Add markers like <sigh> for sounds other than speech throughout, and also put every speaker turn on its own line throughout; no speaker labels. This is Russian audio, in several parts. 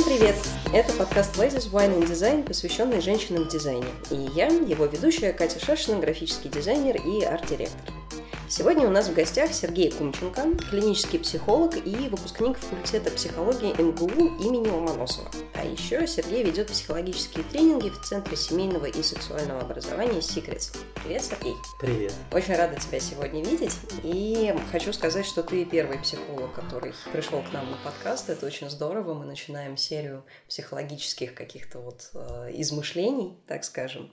Всем привет! Это подкаст Ladies Wine and Design, посвященный женщинам в дизайне. И я, его ведущая Катя Шашина, графический дизайнер и арт-директор. Сегодня у нас в гостях Сергей Кумченко, клинический психолог и выпускник факультета психологии МГУ имени Ломоносова. А еще Сергей ведет психологические тренинги в Центре семейного и сексуального образования Secrets. Привет, Сергей.
Привет.
Очень рада тебя сегодня видеть. И хочу сказать, что ты первый психолог, который пришел к нам на подкаст. Это очень здорово. Мы начинаем серию психологических каких-то вот э, измышлений, так скажем.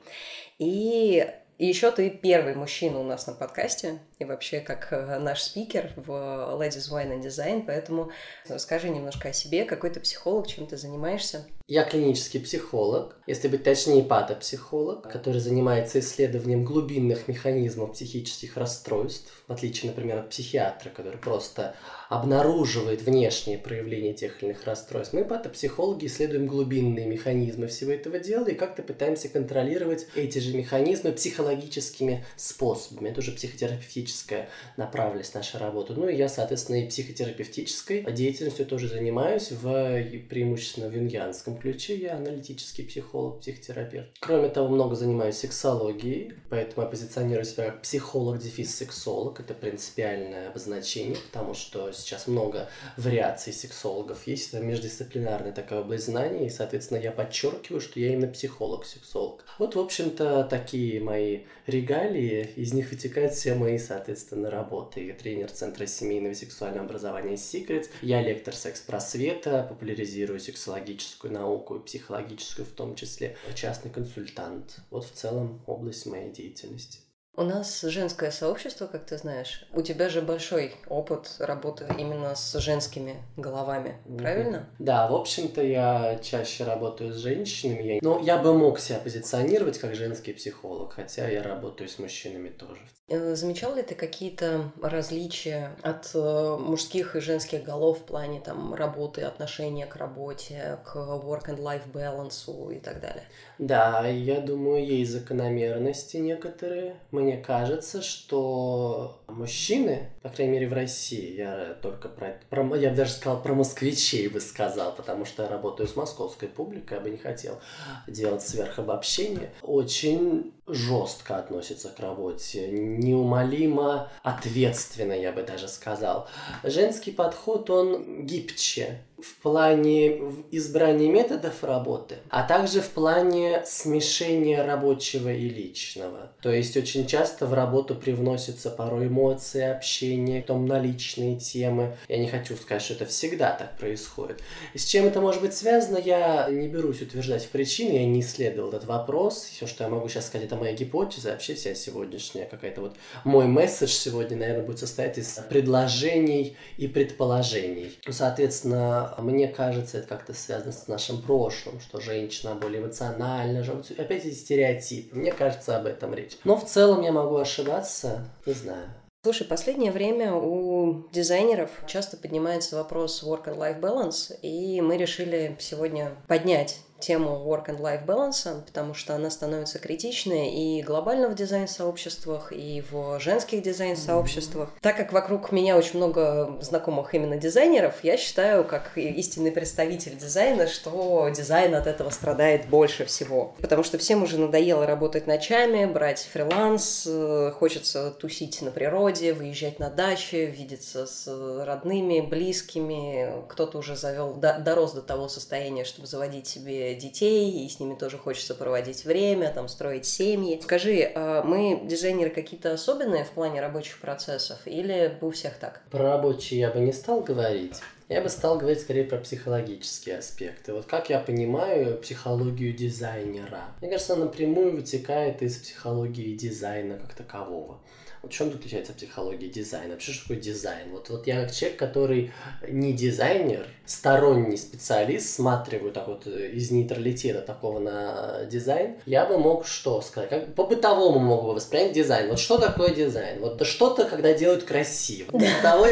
И и еще ты первый мужчина у нас на подкасте, и вообще как э, наш спикер в Ladies Wine and Design, поэтому расскажи немножко о себе, какой ты психолог, чем ты занимаешься.
Я клинический психолог, если быть точнее, патопсихолог, который занимается исследованием глубинных механизмов психических расстройств, в отличие, например, от психиатра, который просто обнаруживает внешние проявления тех или иных расстройств. Мы, патопсихологи, исследуем глубинные механизмы всего этого дела и как-то пытаемся контролировать эти же механизмы психологическими способами. Это уже психотерапевтическая направленность наша работа. Ну и я, соответственно, и психотерапевтической деятельностью тоже занимаюсь в преимущественно в юнгианском ключе. Я аналитический психолог, психотерапевт. Кроме того, много занимаюсь сексологией, поэтому я позиционирую себя как психолог-дефис-сексолог. Это принципиальное обозначение, потому что сейчас много вариаций сексологов есть. Это междисциплинарная такая область знаний, и, соответственно, я подчеркиваю, что я именно психолог-сексолог. Вот, в общем-то, такие мои регалии, из них вытекают все мои, соответственно, работы. Я тренер Центра семейного и сексуального образования Secrets, я лектор секс-просвета, популяризирую сексологическую науку и психологическую в том числе, частный консультант. Вот в целом область моей деятельности.
У нас женское сообщество, как ты знаешь. У тебя же большой опыт работы именно с женскими головами, правильно?
Да, в общем-то, я чаще работаю с женщинами. Но я бы мог себя позиционировать как женский психолог, хотя я работаю с мужчинами тоже.
Э, замечал ли ты какие-то различия от э, мужских и женских голов в плане там работы, отношения к работе, к work and life balance и так далее?
Да, я думаю, есть закономерности некоторые. Мне кажется, что мужчины, по крайней мере в России, я только про, про я даже сказал про москвичей бы сказал, потому что я работаю с московской публикой, я бы не хотел делать сверхобобщение, очень жестко относится к работе, неумолимо ответственно, я бы даже сказал. Женский подход, он гибче, в плане избрания методов работы, а также в плане смешения рабочего и личного. То есть очень часто в работу привносятся порой эмоции, общение, потом наличные темы. Я не хочу сказать, что это всегда так происходит. И с чем это может быть связано, я не берусь утверждать причины, я не исследовал этот вопрос. Все, что я могу сейчас сказать, это моя гипотеза, вообще вся сегодняшняя какая-то вот мой месседж сегодня, наверное, будет состоять из предложений и предположений. Соответственно, мне кажется, это как-то связано с нашим прошлым, что женщина более эмоциональна, опять эти стереотипы. Мне кажется, об этом речь. Но в целом я могу ошибаться, не знаю.
Слушай, последнее время у дизайнеров часто поднимается вопрос work and life balance, и мы решили сегодня поднять тему work and life balance, потому что она становится критичной и глобально в дизайн-сообществах, и в женских дизайн-сообществах. Mm-hmm. Так как вокруг меня очень много знакомых именно дизайнеров, я считаю, как истинный представитель дизайна, что дизайн от этого страдает больше всего. Потому что всем уже надоело работать ночами, брать фриланс, э, хочется тусить на природе, выезжать на даче, видеться с родными, близкими. Кто-то уже завел, дорос до того состояния, чтобы заводить себе детей, и с ними тоже хочется проводить время, там, строить семьи. Скажи, а мы дизайнеры какие-то особенные в плане рабочих процессов или у всех так?
Про рабочие я бы не стал говорить. Я бы стал говорить скорее про психологические аспекты. Вот как я понимаю психологию дизайнера. Мне кажется, она напрямую вытекает из психологии дизайна как такового. Вот в чем отличается психология дизайна? Вообще, что такое дизайн? Вот, вот я как человек, который не дизайнер, сторонний специалист, смотрю так вот э, из нейтралитета такого на дизайн, я бы мог что сказать? Как по-бытовому мог бы воспринять дизайн. Вот что такое дизайн? Вот что-то, когда делают красиво. И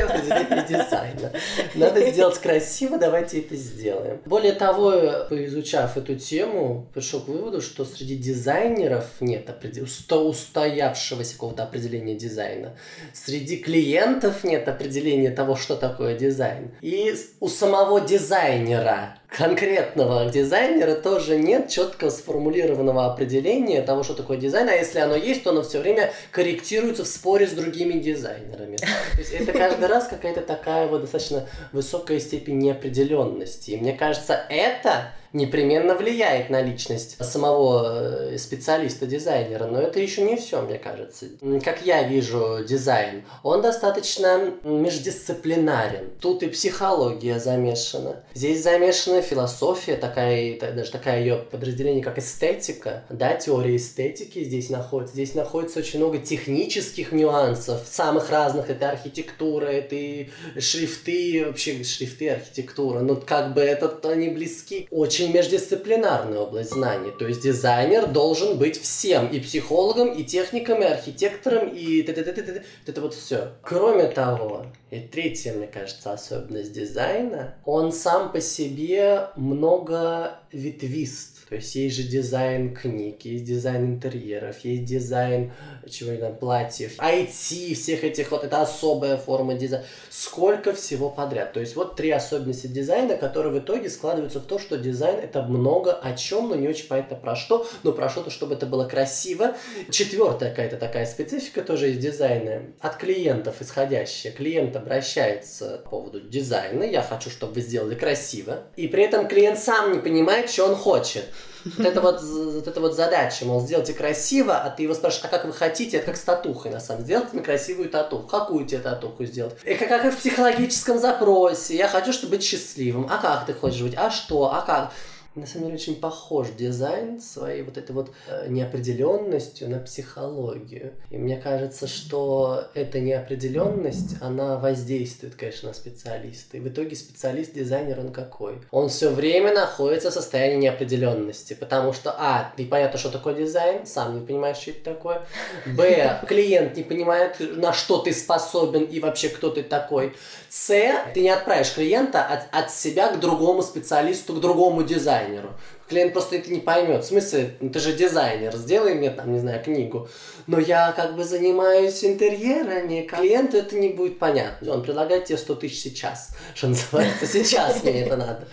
определение дизайна. Надо сделать красиво, давайте это сделаем. Более того, поизучав эту тему, пришел к выводу, что среди дизайнеров нет устоявшегося какого-то определения дизайна. Среди клиентов нет определения того, что такое дизайн. И у самого дизайнера конкретного дизайнера тоже нет четко сформулированного определения того, что такое дизайн, а если оно есть, то оно все время корректируется в споре с другими дизайнерами. То есть это каждый раз какая-то такая вот достаточно высокая степень неопределенности. И мне кажется, это непременно влияет на личность самого э, специалиста-дизайнера, но это еще не все, мне кажется. Как я вижу дизайн, он достаточно междисциплинарен. Тут и психология замешана. Здесь замешана философия, такая, даже такая ее подразделение, как эстетика. Да, теория эстетики здесь находится. Здесь находится очень много технических нюансов, самых разных. Это архитектура, это и шрифты, вообще шрифты архитектура. Но как бы это они близки. Очень междисциплинарная область знаний. То есть дизайнер должен быть всем, и психологом, и техником, и архитектором, и -т -т -т -т -т, это вот все. Кроме того, и третья, мне кажется, особенность дизайна, он сам по себе много ветвист. То есть есть же дизайн книг, есть дизайн интерьеров, есть дизайн чего там, платьев, IT, всех этих вот, это особая форма дизайна. Сколько всего подряд. То есть вот три особенности дизайна, которые в итоге складываются в то, что дизайн это много о чем, но не очень понятно про что, но про что-то, чтобы это было красиво. Четвертая какая-то такая специфика тоже из дизайна. От клиентов исходящая. Клиент обращается по поводу дизайна. Я хочу, чтобы вы сделали красиво. И при этом клиент сам не понимает, что он хочет. Вот это вот, вот это вот задача, мол, сделайте красиво, а ты его спрашиваешь, а как вы хотите, это как с татухой, на самом деле, сделайте мне красивую татуху. Какую тебе татуху сделать? И как, как в психологическом запросе. Я хочу, чтобы быть счастливым. А как ты хочешь быть? А что? А как? На самом деле очень похож дизайн своей вот этой вот э, неопределенностью на психологию. И мне кажется, что эта неопределенность, она воздействует, конечно, на специалиста. И в итоге специалист, дизайнер, он какой? Он все время находится в состоянии неопределенности, потому что, а, непонятно, что такое дизайн, сам не понимаешь, что это такое. Б, клиент не понимает, на что ты способен и вообще кто ты такой. С, ты не отправишь клиента от, от себя к другому специалисту, к другому дизайнеру. Клиент просто это не поймет. В смысле, ну, ты же дизайнер, сделай мне там, не знаю, книгу. Но я как бы занимаюсь интерьерами, клиенту это не будет понятно. Он предлагает тебе 100 тысяч сейчас, что называется, сейчас мне это надо.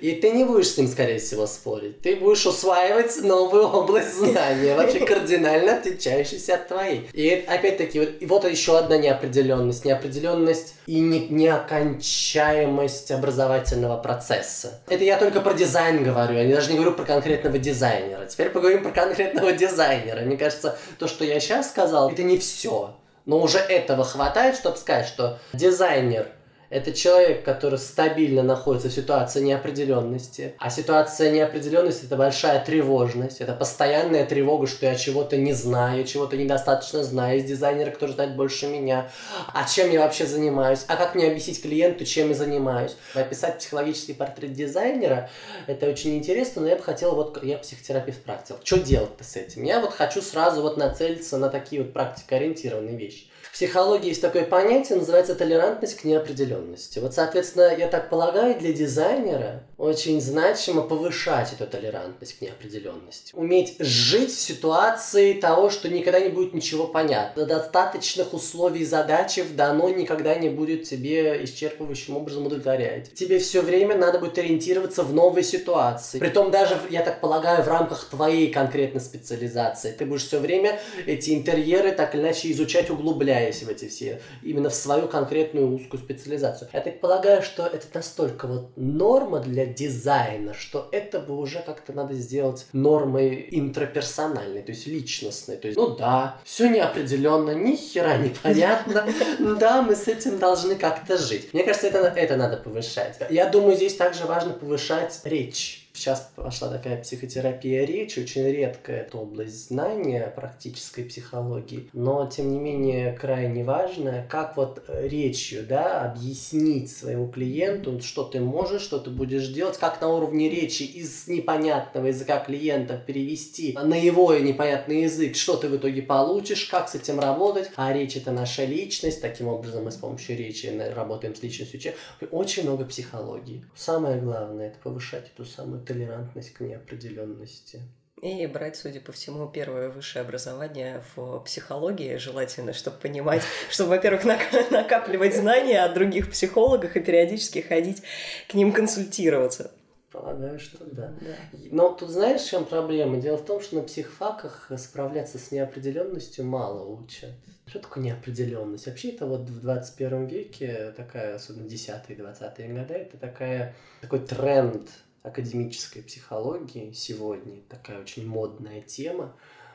И ты не будешь с ним, скорее всего, спорить. Ты будешь усваивать новую область знания, вообще кардинально отличающуюся от твоей. И опять-таки, вот, вот еще одна неопределенность. Неопределенность и не, неокончаемость образовательного процесса. Это я только про дизайн говорю, я даже не говорю про конкретного дизайнера. Теперь поговорим про конкретного дизайнера. Мне кажется, то, что я сейчас сказал, это не все. Но уже этого хватает, чтобы сказать, что дизайнер это человек, который стабильно находится в ситуации неопределенности. А ситуация неопределенности – это большая тревожность. Это постоянная тревога, что я чего-то не знаю, чего-то недостаточно знаю. Есть дизайнеры, которые знают больше меня. А чем я вообще занимаюсь? А как мне объяснить клиенту, чем я занимаюсь? Описать психологический портрет дизайнера – это очень интересно, но я бы хотел, вот я психотерапевт практик. Что делать-то с этим? Я вот хочу сразу вот нацелиться на такие вот практикоориентированные вещи психологии есть такое понятие, называется толерантность к неопределенности. Вот, соответственно, я так полагаю, для дизайнера очень значимо повышать эту толерантность к неопределенности. Уметь жить в ситуации того, что никогда не будет ничего понятно. Достаточных условий задачи дано никогда не будет тебе исчерпывающим образом удовлетворять. Тебе все время надо будет ориентироваться в новой ситуации. Притом даже, я так полагаю, в рамках твоей конкретной специализации. Ты будешь все время эти интерьеры так или иначе изучать, углубляя углубляясь в эти все, именно в свою конкретную узкую специализацию. Я так полагаю, что это настолько вот норма для дизайна, что это бы уже как-то надо сделать нормой интраперсональной, то есть личностной. То есть, ну да, все неопределенно, ни хера непонятно, <laughs> да, мы с этим должны как-то жить. Мне кажется, это, это надо повышать. Я думаю, здесь также важно повышать речь Сейчас пошла такая психотерапия речи, очень редкая эта область знания практической психологии, но тем не менее крайне важная, как вот э, речью да, объяснить своему клиенту, что ты можешь, что ты будешь делать, как на уровне речи из непонятного языка клиента перевести на его непонятный язык, что ты в итоге получишь, как с этим работать, а речь это наша личность, таким образом мы с помощью речи работаем с личностью человека. Очень много психологии. Самое главное это повышать эту самую толерантность к неопределенности.
И брать, судя по всему, первое высшее образование в психологии желательно, чтобы понимать, <laughs> чтобы, во-первых, накапливать знания о других психологах и периодически ходить к ним консультироваться.
Полагаю, что да.
Да.
Но тут знаешь, в чем проблема? Дело в том, что на психфаках справляться с неопределенностью мало учат. Что такое неопределенность? Вообще это вот в 21 веке такая, особенно 10-е 20-е годы, это такая, такой тренд академической психологии сегодня, такая очень модная тема.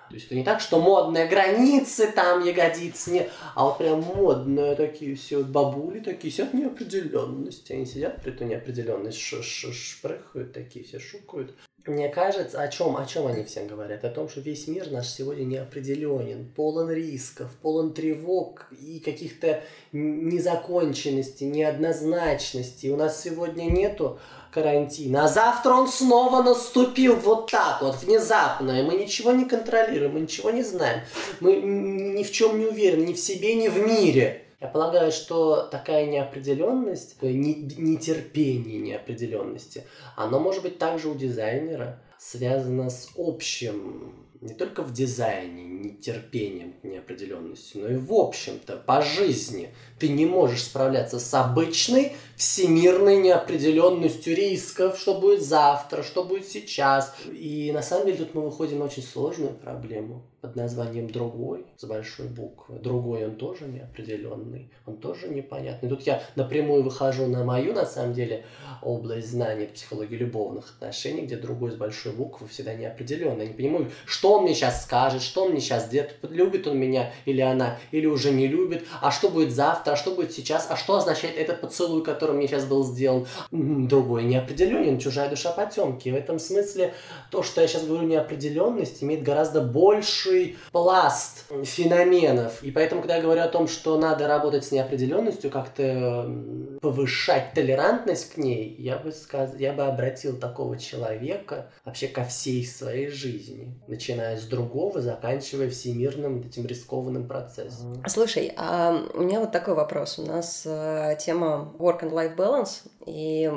То есть это не так, что модные границы там ягодицы, не, а вот прям модные такие все бабули такие сидят неопределенности. Они сидят при той неопределенности, ш -ш шпрыхают такие, все шукают. Мне кажется, о чем, о чем они всем говорят? О том, что весь мир наш сегодня неопределенен, полон рисков, полон тревог и каких-то незаконченностей, неоднозначностей. У нас сегодня нету карантина, а завтра он снова наступил вот так вот, внезапно, и мы ничего не контролируем, мы ничего не знаем, мы ни в чем не уверены, ни в себе, ни в мире. Я полагаю, что такая неопределенность, нетерпение неопределенности, оно может быть также у дизайнера связано с общим не только в дизайне, нетерпением неопределенности, но и в общем-то по жизни. Ты не можешь справляться с обычной всемирной неопределенностью рисков, что будет завтра, что будет сейчас. И на самом деле тут мы выходим на очень сложную проблему под названием «другой» с большой буквы. Другой он тоже неопределенный, он тоже непонятный. Тут я напрямую выхожу на мою, на самом деле, область знаний психологии любовных отношений, где другой с большой буквы всегда неопределенный. Я не понимаю, что он мне сейчас скажет, что он мне сейчас сделает, любит он меня или она, или уже не любит, а что будет завтра, а что будет сейчас, а что означает этот поцелуй, который мне сейчас был сделан. Другой неопределенен, чужая душа потемки. В этом смысле то, что я сейчас говорю неопределенность, имеет гораздо больший пласт феноменов. И поэтому, когда я говорю о том, что надо работать с неопределенностью, как-то повышать толерантность к ней, я бы, сказ... я бы обратил такого человека вообще ко всей своей жизни, начиная с другого, заканчивая всемирным этим рискованным процессом.
Слушай, а у меня вот такой вопрос. У нас э, тема work and life balance, и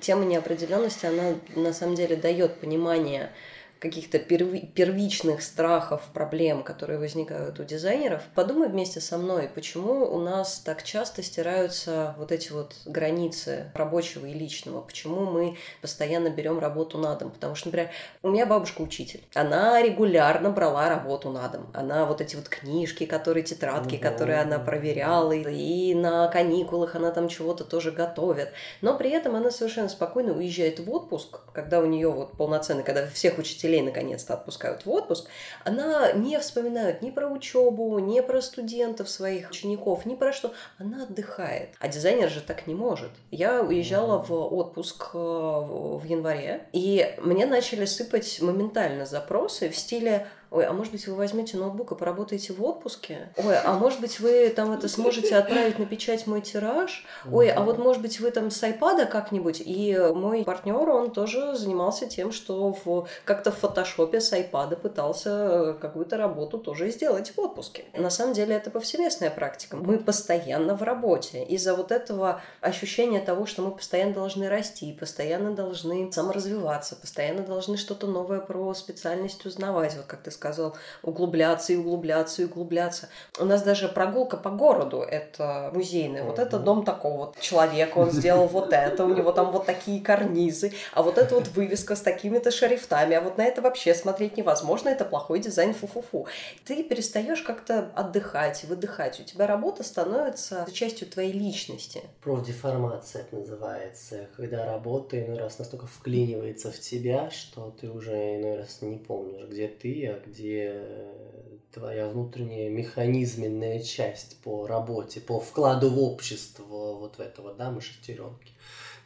тема неопределенности, она на самом деле дает понимание каких-то перви- первичных страхов, проблем, которые возникают у дизайнеров, подумай вместе со мной, почему у нас так часто стираются вот эти вот границы рабочего и личного, почему мы постоянно берем работу на дом, потому что, например, у меня бабушка учитель, она регулярно брала работу на дом, она вот эти вот книжки, которые тетрадки, угу. которые она проверяла, и на каникулах она там чего-то тоже готовит, но при этом она совершенно спокойно уезжает в отпуск, когда у нее вот полноценный, когда всех учителей учителей наконец-то отпускают в отпуск, она не вспоминает ни про учебу, ни про студентов своих, учеников, ни про что. Она отдыхает. А дизайнер же так не может. Я уезжала в отпуск э, в январе, и мне начали сыпать моментально запросы в стиле Ой, а может быть, вы возьмете ноутбук и поработаете в отпуске? Ой, а может быть, вы там это сможете отправить на печать мой тираж? Ой, а вот может быть, вы там с айпада как-нибудь? И мой партнер, он тоже занимался тем, что в, как-то в фотошопе с айпада пытался э, какую-то работу тоже сделать в отпуске. На самом деле это повсеместная практика. Мы постоянно в работе. Из-за вот этого ощущения того, что мы постоянно должны расти, постоянно должны саморазвиваться, постоянно должны что-то новое про специальность узнавать. Вот как ты сказал, углубляться и углубляться и углубляться. У нас даже прогулка по городу – это музейная. Вот это дом такого вот человека, он сделал вот это, у него там вот такие карнизы, а вот эта вот вывеска с такими-то шрифтами, а вот на это вообще смотреть невозможно, это плохой дизайн, фу-фу-фу. Ты перестаешь как-то отдыхать, выдыхать. У тебя работа становится частью твоей личности.
Профдеформация это называется, когда работа иной раз настолько вклинивается в тебя, что ты уже иной раз не помнишь, где ты, а где твоя внутренняя механизменная часть по работе, по вкладу в общество, вот в это вот, да, мы шестеренки.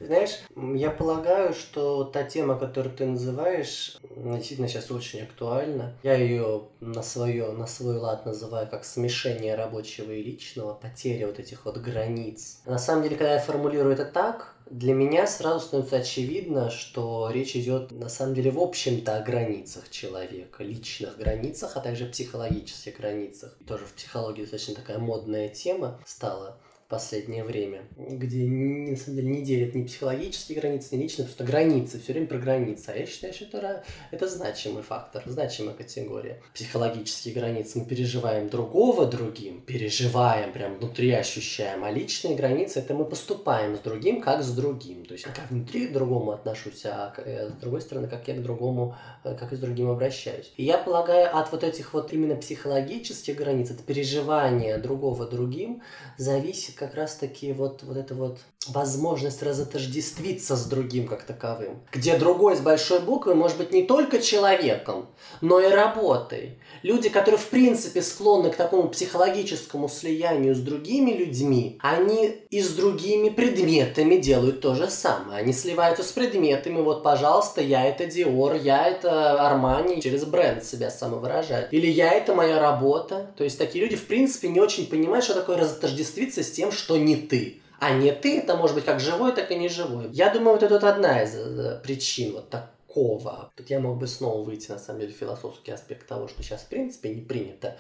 Знаешь, я полагаю, что та тема, которую ты называешь, действительно сейчас очень актуальна. Я ее на, свое, на свой лад называю как смешение рабочего и личного, потеря вот этих вот границ. На самом деле, когда я формулирую это так, для меня сразу становится очевидно, что речь идет на самом деле в общем-то о границах человека, личных границах, а также психологических границах. Тоже в психологии достаточно такая модная тема стала последнее время, где на самом деле не делят ни психологические границы, ни личные, просто границы, все время про границы. А я считаю, что это, это значимый фактор, значимая категория. Психологические границы мы переживаем другого другим, переживаем, прям внутри ощущаем, а личные границы это мы поступаем с другим, как с другим. То есть как внутри к другому отношусь, а э, с другой стороны, как я к другому, э, как и с другим обращаюсь. И я полагаю, от вот этих вот именно психологических границ, от переживания другого другим, зависит как раз-таки вот, вот это вот возможность разотождествиться с другим как таковым. Где другой с большой буквы может быть не только человеком, но и работой. Люди, которые в принципе склонны к такому психологическому слиянию с другими людьми, они и с другими предметами делают то же самое. Они сливаются с предметами. Вот, пожалуйста, я это Dior, я это Armani, через бренд себя самовыражают. Или я это моя работа. То есть такие люди в принципе не очень понимают, что такое разотождествиться с тем, что не ты. А не ты, это может быть как живой, так и не живой. Я думаю, вот это вот одна из э, причин вот так такого. Тут я мог бы снова выйти, на самом деле, философский аспект того, что сейчас, в принципе, не принято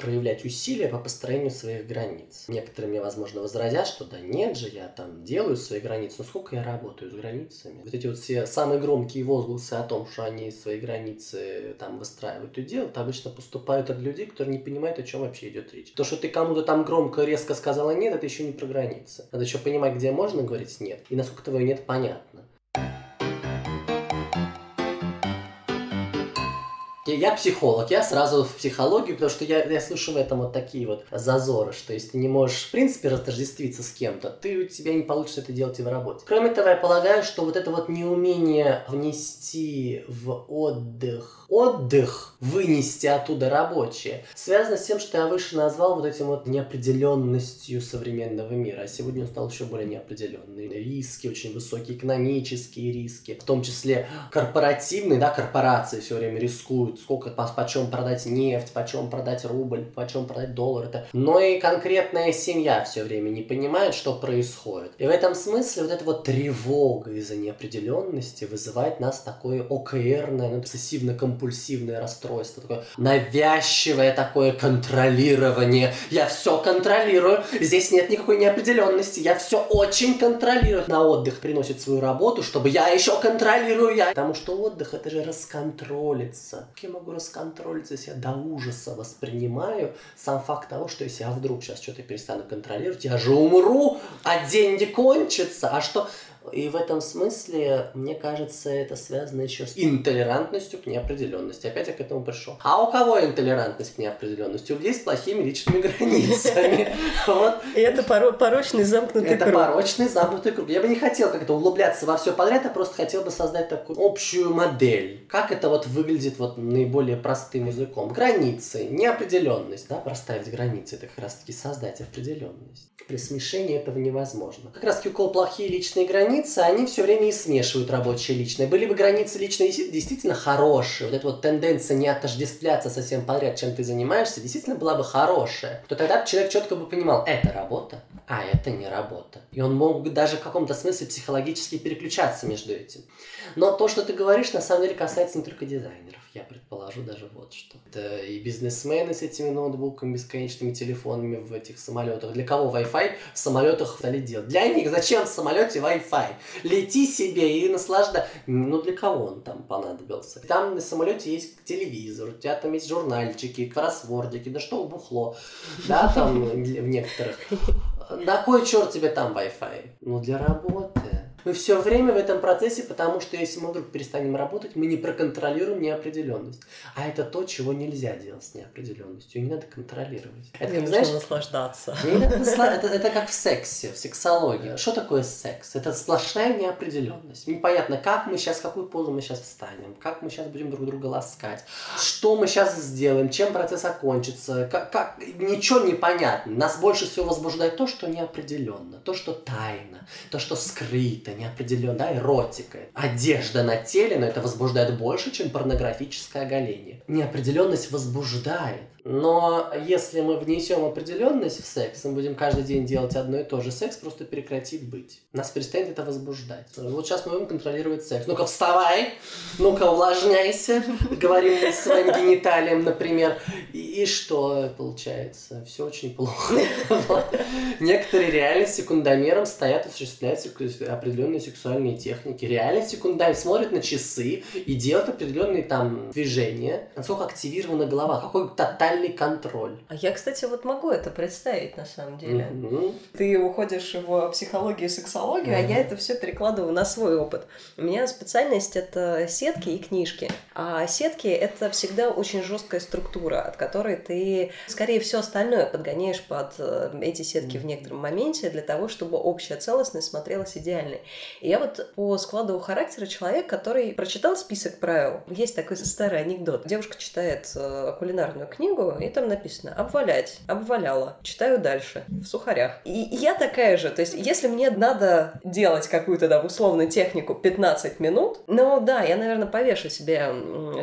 проявлять усилия по построению своих границ. Некоторые мне, возможно, возразят, что да нет же, я там делаю свои границы, но сколько я работаю с границами? Вот эти вот все самые громкие возгласы о том, что они свои границы там выстраивают и делают, обычно поступают от людей, которые не понимают, о чем вообще идет речь. То, что ты кому-то там громко, резко сказала нет, это еще не про границы. Надо еще понимать, где можно говорить нет, и насколько твое нет понятно. Я психолог, я сразу в психологию, потому что я, я слышу в этом вот такие вот зазоры, что если ты не можешь, в принципе, разотождествиться с кем-то, ты у тебя не получится это делать и в работе. Кроме того, я полагаю, что вот это вот неумение внести в отдых, отдых, вынести оттуда рабочее, связано с тем, что я выше назвал вот этим вот неопределенностью современного мира, а сегодня он стал еще более неопределенный. Риски, очень высокие экономические риски, в том числе корпоративные, да, корпорации все время рискуют рисуют, сколько, по, почем продать нефть, почем продать рубль, почем продать доллар. Это... Но и конкретная семья все время не понимает, что происходит. И в этом смысле вот эта вот тревога из-за неопределенности вызывает нас такое ОКРное, ну, обсессивно-компульсивное расстройство, такое навязчивое такое контролирование. Я все контролирую, здесь нет никакой неопределенности, я все очень контролирую. На отдых приносит свою работу, чтобы я еще контролирую я. Потому что отдых это же расконтролиться я могу расконтролить, если я до ужаса воспринимаю сам факт того, что если я вдруг сейчас что-то перестану контролировать, я же умру, а деньги кончатся, а что... И в этом смысле, мне кажется, это связано еще с интолерантностью к неопределенности. Опять я к этому пришел. А у кого интолерантность к неопределенности? У людей с плохими личными границами. <laughs>
И это порочный замкнутый круг.
Это порочный замкнутый круг. Я бы не хотел как-то углубляться во все подряд, а просто хотел бы создать такую общую модель. Как это вот выглядит вот наиболее простым языком? Границы, неопределенность, да, проставить границы, это как раз-таки создать определенность. При смешении этого невозможно. Как раз-таки у кого плохие личные границы, границы, они все время и смешивают рабочие и личное. Были бы границы личные действительно хорошие, вот эта вот тенденция не отождествляться совсем подряд, чем ты занимаешься, действительно была бы хорошая, то тогда человек четко бы понимал, это работа, а это не работа. И он мог даже в каком-то смысле психологически переключаться между этим. Но то, что ты говоришь, на самом деле касается не только дизайнеров. Я предположу даже вот что. Это и бизнесмены с этими ноутбуками, бесконечными телефонами в этих самолетах. Для кого Wi-Fi в самолетах стали делать? Для них зачем в самолете Wi-Fi? Лети себе и наслаждай. Ну для кого он там понадобился? Там на самолете есть телевизор, у тебя там есть журнальчики, кроссвордики, да что бухло. Да, там в некоторых. На кой черт тебе там Wi-Fi? Ну для работы. Мы все время в этом процессе, потому что если мы вдруг перестанем работать, мы не проконтролируем неопределенность. А это то, чего нельзя делать с неопределенностью. Ее не надо контролировать.
Это, как, знаешь, наслаждаться. <laughs>
это, это как в сексе, в сексологии. Что такое секс? Это сплошная неопределенность. Непонятно, как мы сейчас, какую позу мы сейчас встанем, как мы сейчас будем друг друга ласкать, что мы сейчас сделаем, чем процесс окончится, как, как... ничего не понятно. Нас больше всего возбуждает то, что неопределенно, то, что тайно, то, что скрыто, какая-то неопределенная, эротика. Одежда на теле, но это возбуждает больше, чем порнографическое оголение. Неопределенность возбуждает. Но если мы внесем определенность в секс, мы будем каждый день делать одно и то же, секс просто прекратит быть. Нас перестанет это возбуждать. Вот сейчас мы будем контролировать секс. Ну-ка, вставай! Ну-ка, увлажняйся! Говорим мы своим гениталиям, например. И, и что получается? Все очень плохо. Некоторые реально секундомером стоят, осуществляют определенные сексуальные техники. Реально секундомер смотрят на часы и делают определенные там движения. Насколько активирована голова, какой тотальный контроль.
А я, кстати, вот могу это представить на самом деле. Mm-hmm. Ты уходишь в психологию и сексологию, mm-hmm. а я это все перекладываю на свой опыт. У меня специальность это сетки и книжки. А сетки это всегда очень жесткая структура, от которой ты, скорее все остальное подгоняешь под э, эти сетки mm-hmm. в некотором моменте для того, чтобы общая целостность смотрелась идеальной. И я вот по складу характера человек, который прочитал список правил. Есть такой старый анекдот. Девушка читает э, кулинарную книгу, и там написано «обвалять», «обваляла». Читаю дальше, в сухарях. И я такая же. То есть, если мне надо делать какую-то, да, условную технику 15 минут, ну да, я, наверное, повешу себе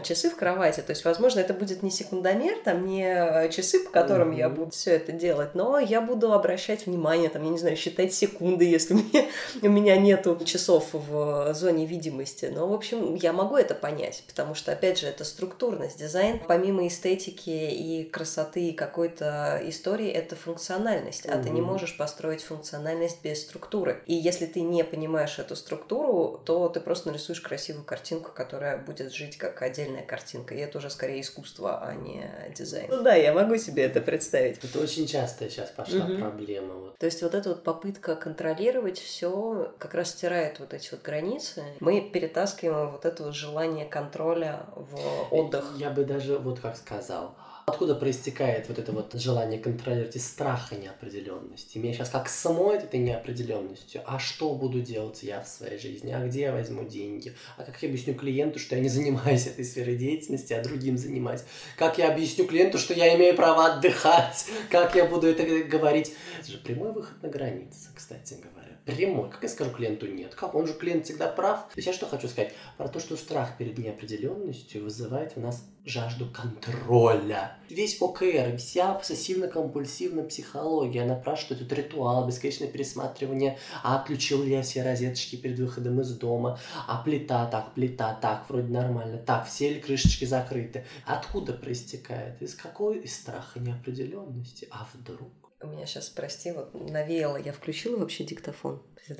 часы в кровати. То есть, возможно, это будет не секундомер, там, не часы, по которым mm-hmm. я буду все это делать, но я буду обращать внимание, там, я не знаю, считать секунды, если мне, <laughs> у меня нету часов в зоне видимости. Но, в общем, я могу это понять, потому что, опять же, это структурность. Дизайн, помимо эстетики и красоты и какой-то истории, это функциональность. А ты не можешь построить функциональность без структуры. И если ты не понимаешь эту структуру, то ты просто нарисуешь красивую картинку, которая будет жить как отдельная картинка. И это уже скорее искусство, а не дизайн. Ну да, я могу себе это представить.
Это очень часто сейчас пошла mm-hmm. проблема. Вот.
То есть вот эта вот попытка контролировать все как раз стирает вот эти вот границы. Мы перетаскиваем вот это вот желание контроля в отдых.
Я бы даже вот как сказал, Откуда проистекает вот это вот желание контролировать и страха неопределенности? Меня сейчас как смоет этой неопределенностью. А что буду делать я в своей жизни? А где я возьму деньги? А как я объясню клиенту, что я не занимаюсь <laughs> этой сферой деятельности, а другим занимаюсь? Как я объясню клиенту, что я имею право отдыхать? Как я буду это говорить? Это же прямой выход на границы, кстати говоря прямой. Как я скажу клиенту нет? Как? Он же клиент всегда прав. То есть я что хочу сказать? Про то, что страх перед неопределенностью вызывает в нас жажду контроля. Весь ОКР, вся обсессивно-компульсивная психология, она про что? Этот ритуал, бесконечное пересматривание, а отключил ли я все розеточки перед выходом из дома, а плита так, плита так, вроде нормально, так, все ли крышечки закрыты. Откуда проистекает? Из какой? Из страха неопределенности. А вдруг?
У меня сейчас, прости, вот навеяло, я включила вообще диктофон. <laughs>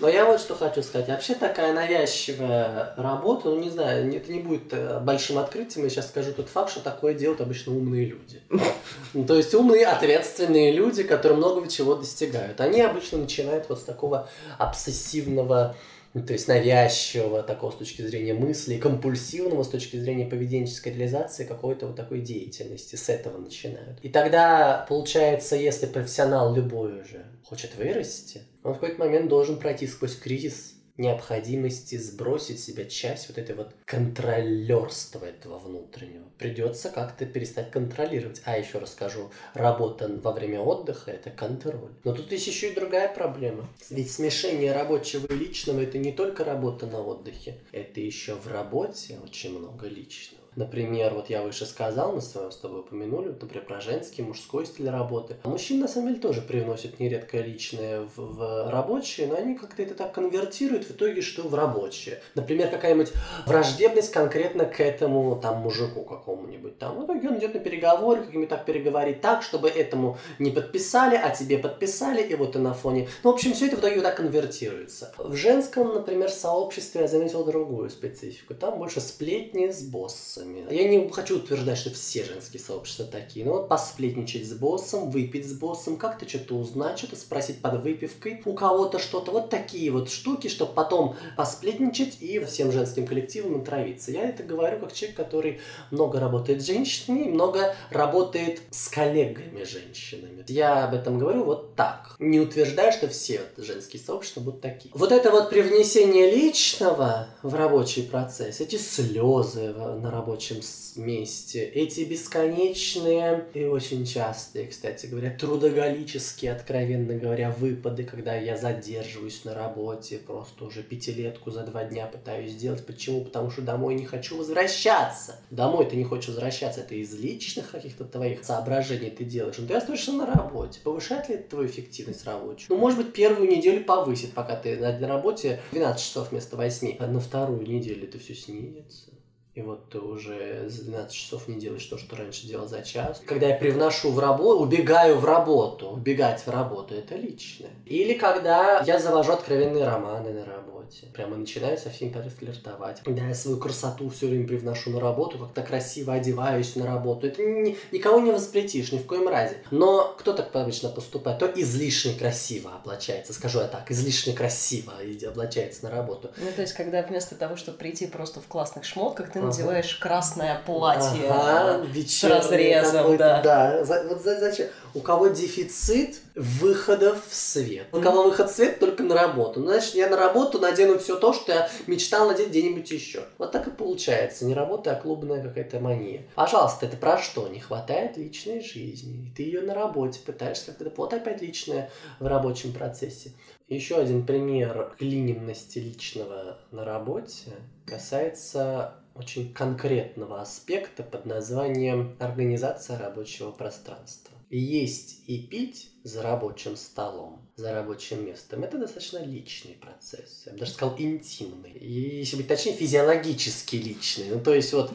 Но я вот что хочу сказать. Вообще такая навязчивая работа, ну не знаю, это не будет э, большим открытием. Я сейчас скажу тот факт, что такое делают обычно умные люди. Ну, то есть умные, ответственные люди, которые много чего достигают. Они обычно начинают вот с такого обсессивного ну, то есть навязчивого такого с точки зрения мысли, компульсивного с точки зрения поведенческой реализации какой-то вот такой деятельности. С этого начинают. И тогда получается, если профессионал любой уже хочет вырасти, он в какой-то момент должен пройти сквозь кризис необходимости сбросить себя часть вот этой вот контролерства этого внутреннего. Придется как-то перестать контролировать. А еще расскажу, работа во время отдыха – это контроль. Но тут есть еще и другая проблема. Ведь смешение рабочего и личного – это не только работа на отдыхе, это еще в работе очень много личного. Например, вот я выше сказал, мы с тобой упомянули, например, про женский, мужской стиль работы. А мужчины, на самом деле, тоже привносят нередко личное в, в рабочее, но они как-то это так конвертируют в итоге, что в рабочее. Например, какая-нибудь враждебность конкретно к этому там мужику какому-нибудь. Там, в итоге он идет на переговоры, как-нибудь так переговорить так, чтобы этому не подписали, а тебе подписали, и вот и на фоне. Ну, в общем, все это в итоге вот так конвертируется. В женском, например, сообществе я заметил другую специфику. Там больше сплетни с боссами боссами. Я не хочу утверждать, что все женские сообщества такие, но вот посплетничать с боссом, выпить с боссом, как-то что-то узнать, что-то спросить под выпивкой у кого-то что-то. Вот такие вот штуки, чтобы потом посплетничать и всем женским коллективам отравиться. Я это говорю как человек, который много работает с женщинами, много работает с коллегами женщинами. Я об этом говорю вот так. Не утверждаю, что все женские сообщества будут такие. Вот это вот привнесение личного в рабочий процесс, эти слезы на работе, рабочем месте. Эти бесконечные и очень частые, кстати говоря, трудоголические, откровенно говоря, выпады, когда я задерживаюсь на работе, просто уже пятилетку за два дня пытаюсь сделать. Почему? Потому что домой не хочу возвращаться. Домой ты не хочешь возвращаться, это из личных каких-то твоих соображений ты делаешь. Но ты остаешься на работе. Повышает ли это твою эффективность рабочую? Ну, может быть, первую неделю повысит, пока ты на работе 12 часов вместо 8. А на вторую неделю это все снизится. И вот ты уже за 12 часов не делаешь то, что раньше делал за час. Когда я привношу в работу, убегаю в работу, убегать в работу, это личное. Или когда я завожу откровенные романы на работе. Прямо начинаю со всеми флиртовать. Когда я свою красоту все время привношу на работу, как-то красиво одеваюсь на работу. Это ни, никого не воспретишь, ни в коем разе. Но кто так обычно поступает? То излишне красиво облачается, скажу я так, излишне красиво облачается на работу.
Ну, то есть, когда вместо того, чтобы прийти просто в классных шмотках, ты надеваешь красное платье ага, с разрезом. Да.
да. Вот зачем? У кого дефицит выходов в свет. У кого выход в свет только на работу. Ну, значит, я на работу надену все то, что я мечтал надеть где-нибудь еще. Вот так и получается. Не работа, а клубная какая-то мания. Пожалуйста, это про что? Не хватает личной жизни. Ты ее на работе пытаешься как-то... Вот опять личное в рабочем процессе. Еще один пример клинимности личного на работе касается очень конкретного аспекта под названием организация рабочего пространства. Есть и пить за рабочим столом, за рабочим местом, это достаточно личный процесс. Я бы даже сказал интимный. И, если быть точнее, физиологически личный. Ну, то есть, вот,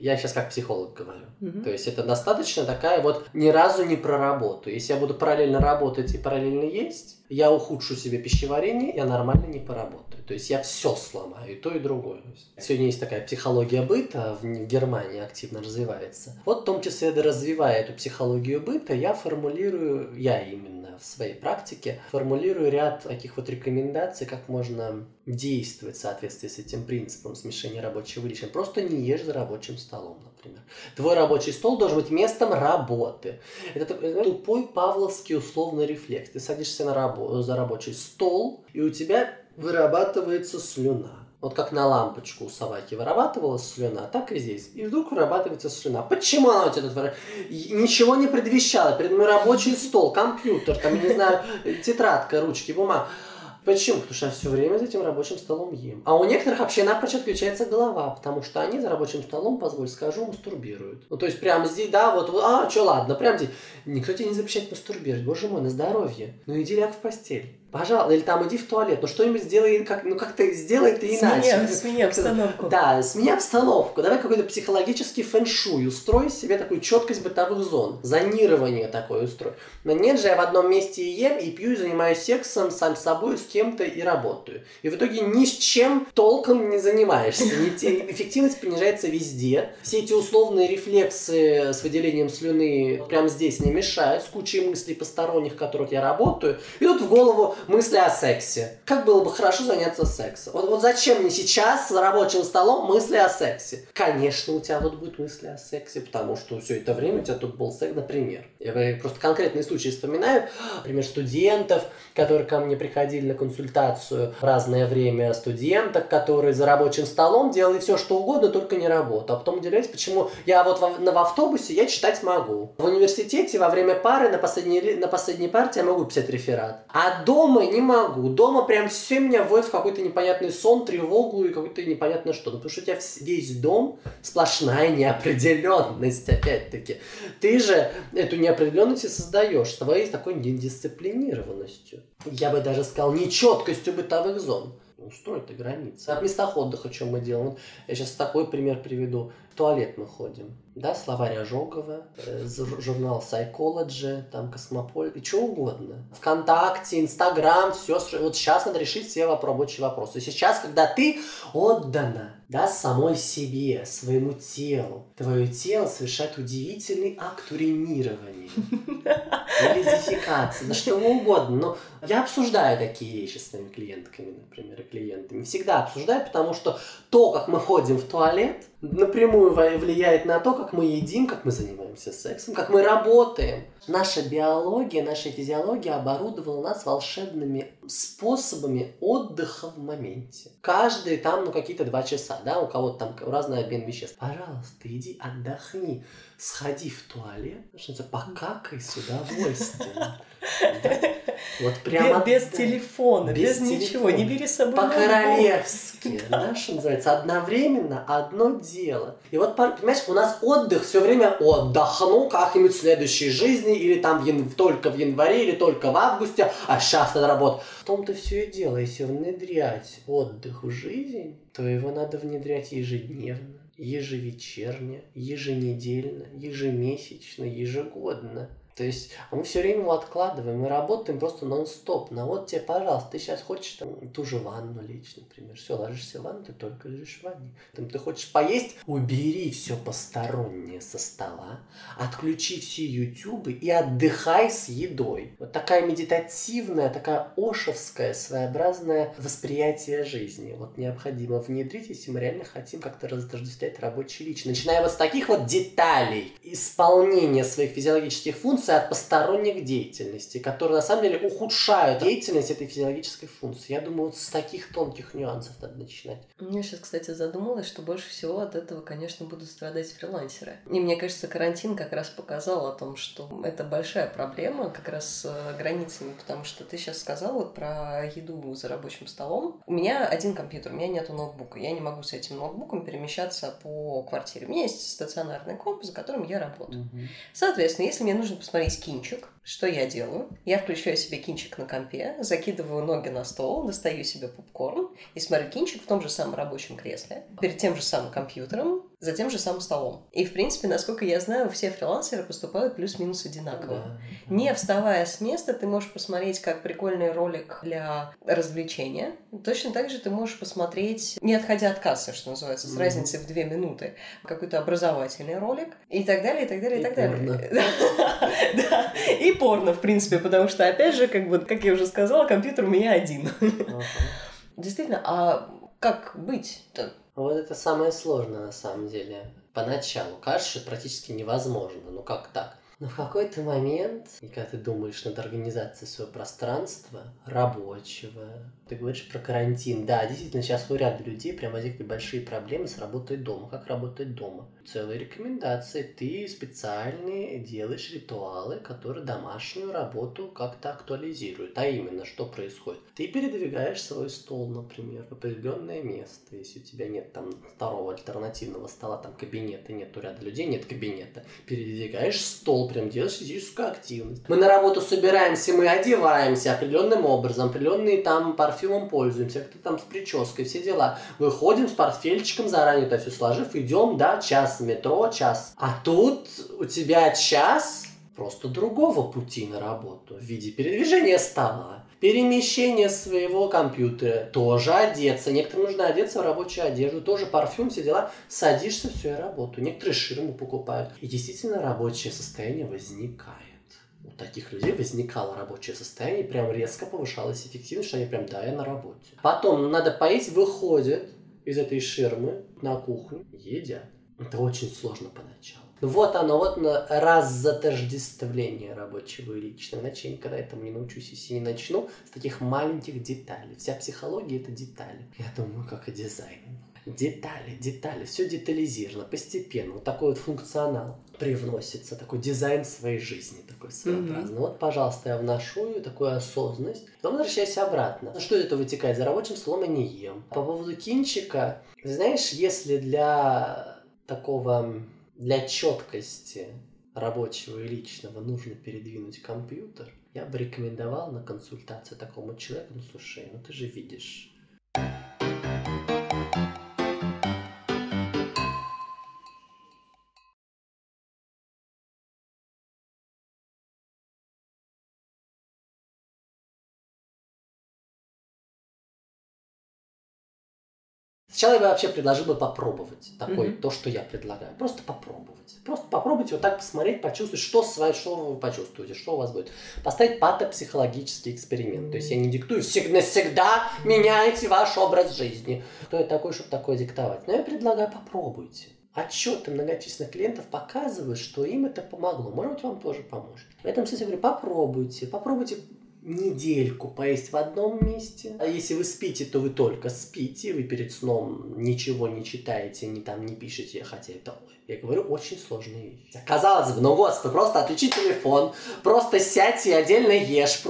я сейчас как психолог говорю. Mm-hmm. То есть, это достаточно такая вот ни разу не про работу. Если я буду параллельно работать и параллельно есть, я ухудшу себе пищеварение, я нормально не поработаю. То есть, я все сломаю, и то, и другое. Сегодня есть такая психология быта, в Германии активно развивается. Вот в том числе, развивая эту психологию быта, я формулирую, я именно в своей практике формулирую ряд таких вот рекомендаций, как можно действовать в соответствии с этим принципом смешения рабочего и личного. Просто не ешь за рабочим столом, например. Твой рабочий стол должен быть местом работы. Это такой тупой павловский условный рефлекс. Ты садишься на рабо- за рабочий стол, и у тебя вырабатывается слюна. Вот как на лампочку у собаки вырабатывалась слюна, так и здесь. И вдруг вырабатывается слюна. Почему она у тебя тут Ничего не предвещало. Перед мной рабочий стол, компьютер, там, не знаю, тетрадка, ручки, бумага. Почему? Потому что я все время за этим рабочим столом ем. А у некоторых вообще напрочь отключается голова, потому что они за рабочим столом, позволь скажу, мастурбируют. Ну, то есть прямо здесь, да, вот, а, что, ладно, прям здесь. Никто тебе не запрещает мастурбировать, боже мой, на здоровье. Ну, иди ляг в постель. Пожалуйста, или там иди в туалет, ну что-нибудь сделай, как, ну как-то сделай ты иначе.
Смени, смени обстановку.
Да, смени обстановку. Давай какой-то психологический фэншуй, устрой себе такую четкость бытовых зон, зонирование такое устрой. Но нет же, я в одном месте и ем, и пью, и занимаюсь сексом сам с собой, с кем-то и работаю. И в итоге ни с чем толком не занимаешься. Эффективность понижается везде. Все эти условные рефлексы с выделением слюны прямо здесь не мешают, с кучей мыслей посторонних, которых я работаю. И тут в голову мысли о сексе. Как было бы хорошо заняться сексом? Вот, вот зачем мне сейчас за рабочим столом мысли о сексе? Конечно, у тебя тут будут мысли о сексе, потому что все это время у тебя тут был секс, например. Я просто конкретные случаи вспоминаю. Например, студентов, которые ко мне приходили на консультацию в разное время, студенток, которые за рабочим столом делали все, что угодно, только не работу. А потом удивляюсь, почему я вот в, в автобусе я читать могу. В университете во время пары на последней, на последней парте я могу писать реферат. А дома дома не могу. Дома прям все меня вводит в какой-то непонятный сон, тревогу и какое-то непонятное что. Ну, потому что у тебя весь дом сплошная неопределенность, опять-таки. Ты же эту неопределенность и создаешь своей такой недисциплинированностью. Я бы даже сказал, нечеткостью бытовых зон. Устрой ты границы. От местах отдыха, чем мы делаем. Вот я сейчас такой пример приведу. Туалет мы ходим да, словарь Ожогова, э, журнал Psychology, там Космополит, и что угодно. Вконтакте, Инстаграм, все. Вот сейчас надо решить все рабочие вопросы. Сейчас, когда ты отдана, да, самой себе, своему телу, твое тело совершает удивительный акт уrinирования, или дефекации, да что угодно. Но я обсуждаю такие вещи с своими клиентками, например, и клиентами. Всегда обсуждаю, потому что то, как мы ходим в туалет, напрямую влияет на то, как мы едим, как мы занимаемся сексом, как мы работаем. Наша биология, наша физиология оборудовала нас волшебными способами отдыха в моменте. Каждый там, ну, какие-то два часа, да, у кого-то там разный обмен веществ. Пожалуйста, иди отдохни, сходи в туалет, что то покакай с удовольствием.
Вот прямо... Без, без телефона, без, без ничего, не бери с собой
По-королевски, <laughs> да, что называется, одновременно одно дело. И вот, понимаешь, у нас отдых все время отдохну как-нибудь в следующей жизни, или там ян... только в январе, или только в августе, а сейчас надо работать. В том-то все и дело, если внедрять отдых в жизнь, то его надо внедрять ежедневно ежевечерне, еженедельно, ежемесячно, ежегодно. То есть мы все время его откладываем, мы работаем просто нон-стоп. На вот тебе, пожалуйста, ты сейчас хочешь там, ту же ванну лечь, например. Все, ложишься в ванну, ты только лежишь в ванне. Там, ты хочешь поесть, убери все постороннее со стола, отключи все ютубы и отдыхай с едой. Вот такая медитативная, такая ошевская, своеобразное восприятие жизни. Вот необходимо внедрить, если мы реально хотим как-то разотождествлять рабочий лич. Начиная вот с таких вот деталей исполнения своих физиологических функций, функции от посторонних деятельностей, которые на самом деле ухудшают деятельность этой физиологической функции. Я думаю, вот с таких тонких нюансов надо начинать.
Я сейчас, кстати, задумалась, что больше всего от этого, конечно, будут страдать фрилансеры. И мне кажется, карантин как раз показал о том, что это большая проблема как раз с э, границами, потому что ты сейчас сказал вот про еду за рабочим столом. У меня один компьютер, у меня нету ноутбука. Я не могу с этим ноутбуком перемещаться по квартире. У меня есть стационарный комп, за которым я работаю. Угу. Соответственно, если мне нужно посмотреть посмотреть кинчик. Что я делаю? Я включаю себе кинчик на компе, закидываю ноги на стол, достаю себе попкорн и смотрю кинчик в том же самом рабочем кресле, перед тем же самым компьютером, за тем же самым столом. И, в принципе, насколько я знаю, все фрилансеры поступают плюс-минус одинаково. Да. Не вставая с места, ты можешь посмотреть как прикольный ролик для развлечения. Точно так же ты можешь посмотреть, не отходя от кассы, что называется, с mm-hmm. разницей в две минуты, какой-то образовательный ролик и так далее, и так далее, и, и так далее. <laughs> Да, и порно, в принципе, потому что, опять же, как бы, как я уже сказала, компьютер у меня один. Действительно, а как быть-то?
Вот это самое сложное на самом деле. Поначалу кажется, что практически невозможно. Ну как так? Но в какой-то момент, когда ты думаешь над организацией своего пространства, рабочего, ты говоришь про карантин. Да, действительно, сейчас у ряда людей прям возникли большие проблемы с работой дома. Как работать дома? Целые рекомендации. Ты специальные делаешь ритуалы, которые домашнюю работу как-то актуализируют. А именно, что происходит? Ты передвигаешь свой стол, например, в определенное место. Если у тебя нет там второго альтернативного стола, там кабинета нет, у ряда людей нет кабинета. Передвигаешь стол, прям делаешь физическую активность. Мы на работу собираемся, мы одеваемся определенным образом, определенные там парфюмы парфюмом пользуемся, кто там с прической, все дела. Выходим с портфельчиком заранее это все сложив, идем, да, час метро, час. А тут у тебя час просто другого пути на работу в виде передвижения стола, перемещения своего компьютера, тоже одеться. Некоторым нужно одеться в рабочую одежду, тоже парфюм, все дела. Садишься, все, и работу. Некоторые ширму покупают. И действительно рабочее состояние возникает у таких людей возникало рабочее состояние, прям резко повышалась эффективность, что они прям, да, я на работе. Потом надо поесть, выходят из этой ширмы на кухню, едят. Это очень сложно поначалу. Вот оно, вот на раз затождествление рабочего и личного. Иначе я никогда этому не научусь, если не начну с таких маленьких деталей. Вся психология — это детали. Я думаю, как и дизайн. Детали, детали, все детализировано, постепенно. Вот такой вот функционал привносится, такой дизайн своей жизни такой своеобразный. Mm-hmm. Вот, пожалуйста, я вношу такую осознанность, потом возвращаюсь обратно. Что это вытекает? За рабочим столом я не ем. По поводу кинчика, знаешь, если для такого, для четкости рабочего и личного нужно передвинуть компьютер, я бы рекомендовал на консультацию такому человеку, ну слушай, ну ты же видишь, Сначала я бы вообще предложил бы попробовать такое, mm-hmm. то, что я предлагаю. Просто попробовать. Просто попробуйте вот так посмотреть, почувствовать, что, с вами, что вы почувствуете, что у вас будет. Поставить патопсихологический эксперимент. То есть я не диктую, всегда, всегда меняйте ваш образ жизни. Кто я такой, чтобы такое диктовать? Но я предлагаю попробуйте. отчеты многочисленных клиентов показывают, что им это помогло. Может быть, вам тоже поможет. В этом смысле я говорю, попробуйте, попробуйте недельку поесть в одном месте. А если вы спите, то вы только спите, вы перед сном ничего не читаете, не там не пишете, хотя это, я говорю, очень сложные вещи. Казалось бы, ну господи, просто отключи телефон, просто сядь и отдельно ешь.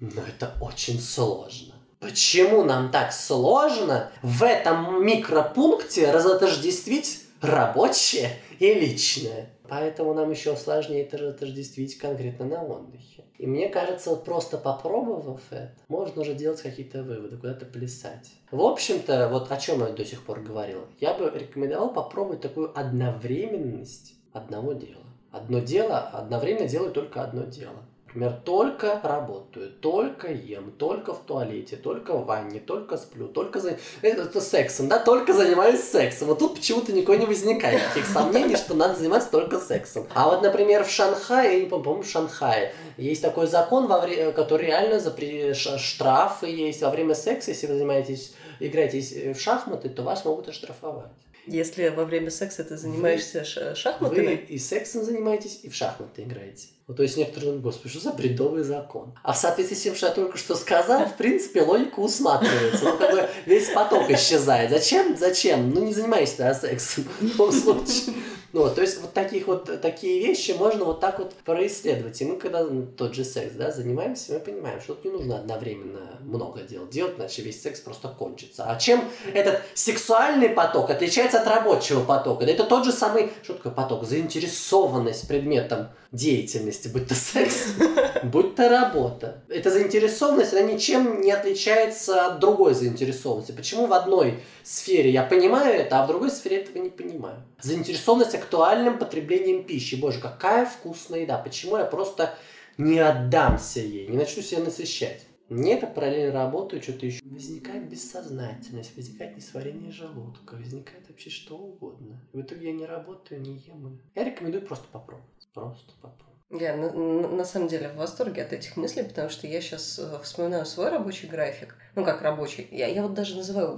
Но это очень сложно. Почему нам так сложно в этом микропункте разотождествить рабочее и личное? Поэтому нам еще сложнее это отождествить конкретно на отдыхе. И мне кажется, вот просто попробовав это, можно уже делать какие-то выводы, куда-то плясать. В общем-то, вот о чем я до сих пор говорил, я бы рекомендовал попробовать такую одновременность одного дела. Одно дело, одновременно делаю только одно дело. Например, только работаю, только ем, только в туалете, только в ванне, только сплю, только за... это, это сексом, да, только занимаюсь сексом. Вот тут почему-то никого не возникает таких сомнений, что надо заниматься только сексом. А вот, например, в Шанхае, я не помню, в Шанхае, есть такой закон, во время, который реально запре... штрафы есть во время секса, если вы занимаетесь, играете в шахматы, то вас могут оштрафовать.
Если во время секса ты занимаешься вы, шахматами?
Вы и сексом занимаетесь, и в шахматы играете. Ну, то есть некоторые думают, господи, что за бредовый закон? А в соответствии с тем, что я только что сказал, в принципе, логика усматривается. Ну, как бы весь поток исчезает. Зачем? Зачем? Ну, не занимайся тогда сексом в любом случае. Ну, вот, то есть вот таких вот такие вещи можно вот так вот происследовать. И мы когда ну, тот же секс, да, занимаемся, мы понимаем, что тут не нужно одновременно много дел делать, иначе весь секс просто кончится. А чем этот сексуальный поток отличается от рабочего потока? Да это тот же самый, что такое поток? Заинтересованность предметом деятельности, будь то секс, <laughs> будь то работа. Эта заинтересованность, она ничем не отличается от другой заинтересованности. Почему в одной сфере я понимаю это, а в другой сфере этого не понимаю? Заинтересованность актуальным потреблением пищи. Боже, какая вкусная еда. Почему я просто не отдамся ей, не начну себя насыщать? Нет, я параллельно работаю, что-то еще. Возникает бессознательность, возникает несварение желудка, возникает вообще что угодно. В итоге я не работаю, не ем. Я рекомендую просто попробовать. Просто попробовать.
Я на, на самом деле в восторге от этих мыслей, потому что я сейчас э, вспоминаю свой рабочий график. Ну, как рабочий. Я, я вот даже называю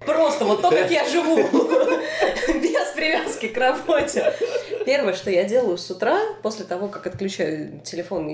Просто вот то, как я живу. <laughs> Без привязки к работе. Первое, что я делаю с утра, после того, как отключаю телефон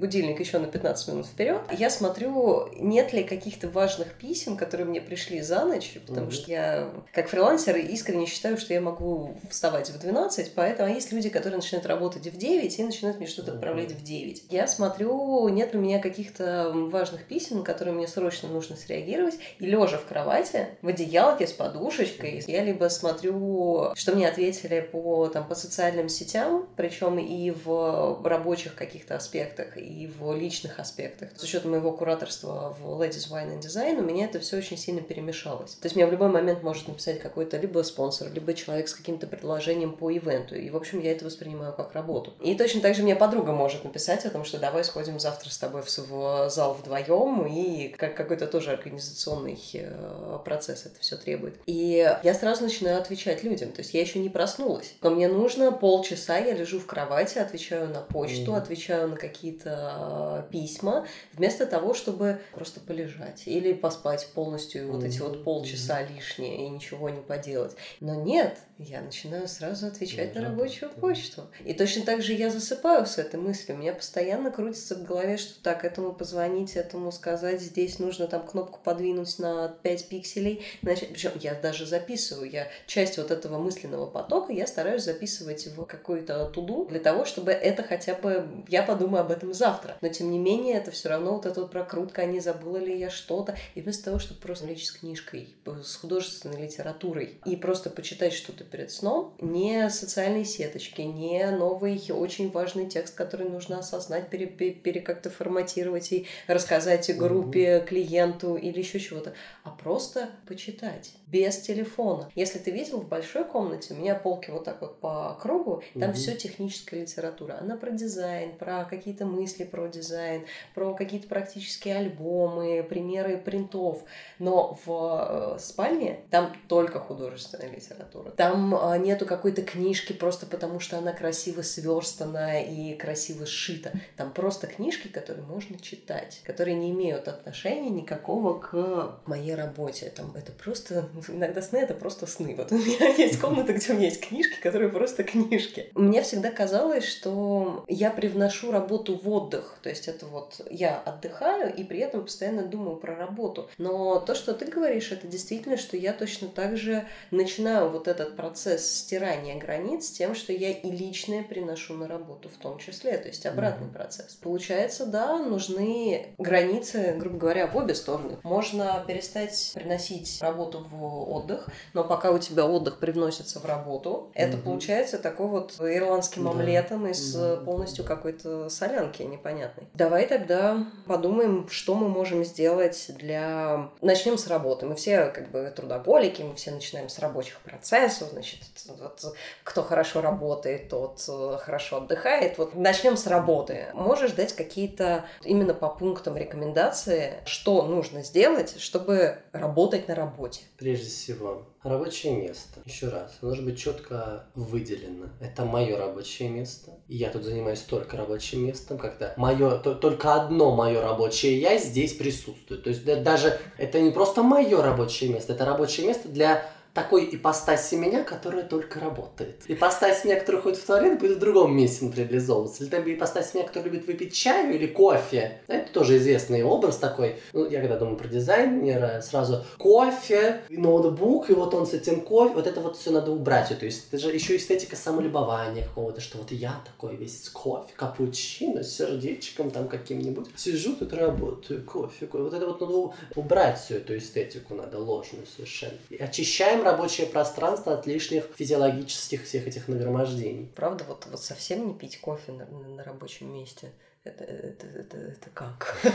будильник еще на 15 минут вперед, я смотрю, нет ли каких-то важных писем, которые мне пришли за ночь, потому mm что я, как фрилансер, искренне считаю, что я могу вставать в 12, поэтому а есть люди, которые начинают работать в 9 и начинают мне что-то отправлять в 9. Я смотрю, нет ли у меня каких-то важных писем, на которые мне срочно нужно среагировать, и лежа в кровати, в одеялке с подушечкой, я либо смотрю, что мне ответили по, там, по социальным сетям, причем и в рабочих каких-то аспектах, и в личных аспектах. С учетом моего кураторства в Ladies Wine and Design у меня это все очень сильно перемешалось. То есть мне в любой момент может написать какой-то либо спонсор, либо человек с каким-то предложением по ивенту. И, в общем, я это воспринимаю как работу. И точно так же мне подруга может написать о том, что давай сходим завтра с тобой в зал вдвоем, и как какой-то тоже организационный э, процесс это все требует. И я сразу начинаю отвечать людям. То есть я еще не проснулась, но мне нужно полчаса, я лежу в кровати, отвечаю на почту, отвечаю на какие-то Э, письма, вместо того, чтобы просто полежать или поспать полностью вот эти вот полчаса лишние и ничего не поделать. Но нет, я начинаю сразу отвечать на рабочую почту. И точно так же я засыпаю с этой мыслью. У меня постоянно крутится в голове, что так, этому позвонить, этому сказать, здесь нужно там кнопку подвинуть на 5 пикселей. Значит, причем я даже записываю, я часть вот этого мысленного потока я стараюсь записывать в какую-то туду для того, чтобы это хотя бы, я подумаю об этом завтра. Но тем не менее, это все равно вот эта вот прокрутка, а не забыла ли я что-то. И вместо того, чтобы просто лечь с книжкой, с художественной литературой и просто почитать что-то перед сном, не социальные сеточки, не новый очень важный текст, который нужно осознать, пере, пере, пере как-то форматировать и рассказать группе, угу. клиенту или еще чего-то, а просто почитать без телефона. Если ты видел в большой комнате, у меня полки вот так вот по кругу, там угу. все техническая литература. Она про дизайн, про какие-то мысли, мысли про дизайн, про какие-то практические альбомы, примеры принтов. Но в э, спальне там только художественная литература. Там э, нету какой-то книжки просто потому, что она красиво сверстана и красиво сшита. Там просто книжки, которые можно читать, которые не имеют отношения никакого к моей работе. Там это просто... Иногда сны — это просто сны. Вот у меня <laughs> есть комната, где у меня есть книжки, которые просто книжки. Мне всегда казалось, что я привношу работу в отдых. То есть это вот я отдыхаю и при этом постоянно думаю про работу. Но то, что ты говоришь, это действительно, что я точно так же начинаю вот этот процесс стирания границ тем, что я и личное приношу на работу в том числе. То есть обратный mm-hmm. процесс. Получается, да, нужны границы, грубо говоря, в обе стороны. Можно перестать приносить работу в отдых, но пока у тебя отдых привносится в работу, mm-hmm. это получается такой вот ирландским да. омлетом из да. полностью какой-то солянки непонятной. Давай тогда подумаем, что мы можем сделать для... Начнем с работы. Мы все как бы трудоголики, мы все начинаем с рабочих процессов, значит, вот, кто хорошо работает, тот э, хорошо отдыхает. Вот начнем с работы. Можешь дать какие-то именно по пунктам рекомендации, что нужно сделать, чтобы работать на работе?
Прежде всего, Рабочее место. Еще раз, должно быть четко выделено. Это мое рабочее место. И я тут занимаюсь только рабочим местом, когда мое, то, только одно мое рабочее я здесь присутствует. То есть да, даже это не просто мое рабочее место, это рабочее место для такой ипостаси меня, которая только работает. Ипостась меня, которая ходит в туалет, будет в другом месте, например, реализовываться. Или там ипостась меня, которая любит выпить чаю или кофе. Это тоже известный образ такой. Ну, я когда думаю про дизайнера, сразу кофе, ноутбук, и вот он с этим кофе, вот это вот все надо убрать. То есть это же еще эстетика самолюбования какого-то, что вот я такой весь с кофе, капучино, с сердечком там каким-нибудь. Сижу тут работаю, кофе, кофе. Вот это вот надо убрать всю эту эстетику надо ложную совершенно. И очищаем рабочее пространство от лишних физиологических всех этих нагромождений.
Правда, вот, вот совсем не пить кофе на, на, рабочем месте. Это, это, это, это как?
Не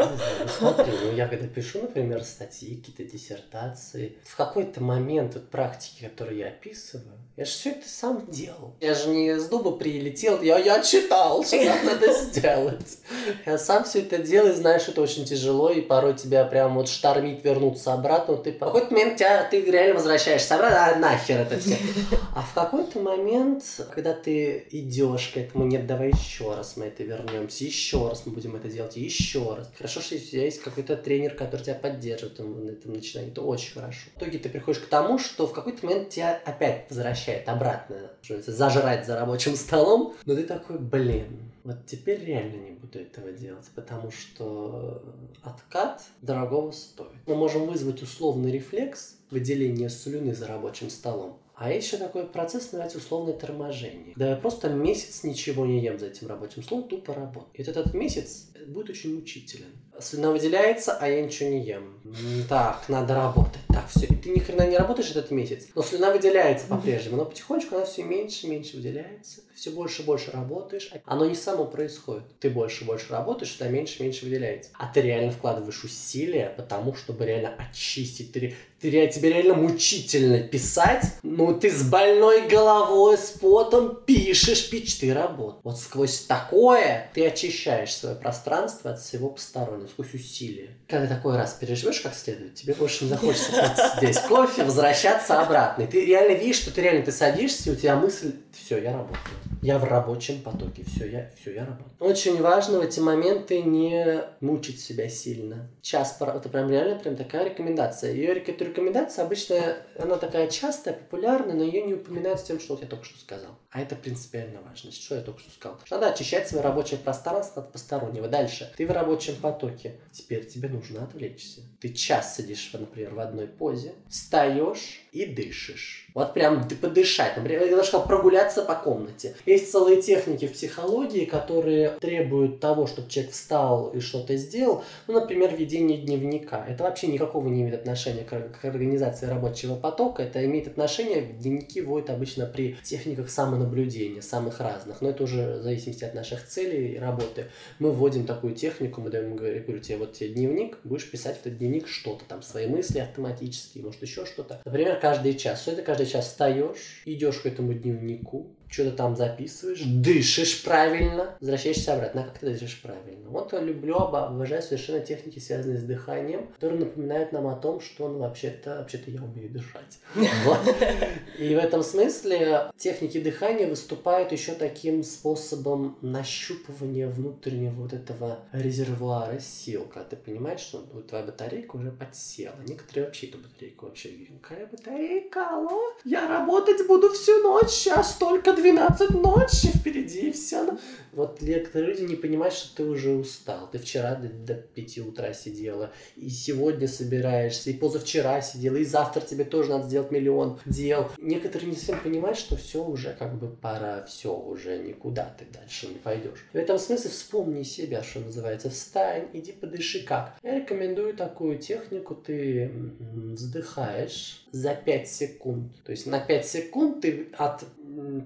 знаю, ну <laughs> смотри, ну я когда пишу, например, статьи, какие-то диссертации, в какой-то момент вот практики, которые я описываю, я же все это сам делал. Я же не с дуба прилетел, я, я читал, что нам надо <laughs> сделать. Я сам все это делал, и знаешь, это очень тяжело, и порой тебя прям вот штормит вернуться обратно. Ты в какой-то момент тебя, ты реально возвращаешься обратно, а нахер это все. <laughs> А в какой-то момент, когда ты идешь к этому, нет, давай еще раз мы это вернемся, еще раз мы будем это делать, еще раз. Хорошо, что у тебя есть какой-то тренер, который тебя поддерживает на этом начинании, это очень хорошо. В итоге ты приходишь к тому, что в какой-то момент тебя опять возвращает обратно, что зажрать за рабочим столом, но ты такой, блин, вот теперь реально не буду этого делать, потому что откат дорогого стоит. Мы можем вызвать условный рефлекс выделения слюны за рабочим столом, а еще такой процесс, называется условное торможение. Да я просто месяц ничего не ем за этим рабочим столом, тупо работаю. И вот этот месяц будет очень мучителен. Слюна выделяется, а я ничего не ем. Так, надо работать. Так, все. И ты ни хрена не работаешь этот месяц. Но слюна выделяется по-прежнему. Но потихонечку она все меньше и меньше выделяется. Все больше и больше работаешь. Оно не само происходит. Ты больше и больше работаешь, что меньше и меньше выделяется. А ты реально вкладываешь усилия, потому чтобы реально очистить. Ты, ты, тебе реально мучительно писать. Ну, ты с больной головой, с потом пишешь, пич, ты работаешь. Вот сквозь такое ты очищаешь свое пространство от всего постороннего сквозь усилия. Когда такой раз переживешь как следует, тебе больше не захочется <laughs> пить здесь кофе, возвращаться обратно. И ты реально видишь, что ты реально ты садишься, и у тебя мысль, все, я работаю. Я в рабочем потоке, все, я, все, я работаю. Очень важно в эти моменты не мучить себя сильно. Сейчас, это прям реально прям такая рекомендация. Ее рекомендация обычно, она такая частая, популярная, но ее не упоминают с тем, что вот я только что сказал. А это принципиально важно. Что я только что сказал? Надо очищать свое рабочее пространство от постороннего. Дальше. Ты в рабочем потоке. Теперь тебе нужно отвлечься. Ты час сидишь, например, в одной позе, встаешь и дышишь. Вот прям подышать. Например, я сказал прогуляться по комнате. Есть целые техники в психологии, которые требуют того, чтобы человек встал и что-то сделал. Ну, например, ведение дневника. Это вообще никакого не имеет отношения к, к организации рабочего потока. Это имеет отношение, дневники вводят обычно при техниках самонаблюдения, самых разных. Но это уже в зависимости от наших целей и работы. Мы вводим такую технику, мы даем, я говорю тебе, вот тебе дневник, будешь писать в этот дневник что-то, там, свои мысли автоматически, может, еще что-то. Например, каждый час. Все это каждый час встаешь, идешь к этому дневнику, что-то там записываешь, дышишь правильно, возвращаешься обратно. А как ты дышишь правильно? Вот я люблю, обожаю совершенно техники, связанные с дыханием, которые напоминают нам о том, что ну, вообще-то вообще я умею дышать. <laughs> И в этом смысле техники дыхания выступают еще таким способом нащупывания внутреннего вот этого резервуара сил, когда ты понимаешь, что ну, твоя батарейка уже подсела. Некоторые вообще эту батарейку вообще какая батарейка, алло, я работать буду всю ночь, сейчас только 12 ночи впереди, и все. Вот некоторые люди не понимают, что ты уже устал. Ты вчера до, до 5 утра сидела, и сегодня собираешься, и позавчера сидела, и завтра тебе тоже надо сделать миллион дел. Некоторые не совсем понимают, что все уже как бы пора, все уже никуда ты дальше не пойдешь. В этом смысле вспомни себя, что называется, встань, иди подыши как. Я рекомендую такую технику, ты вздыхаешь за 5 секунд. То есть на 5 секунд ты от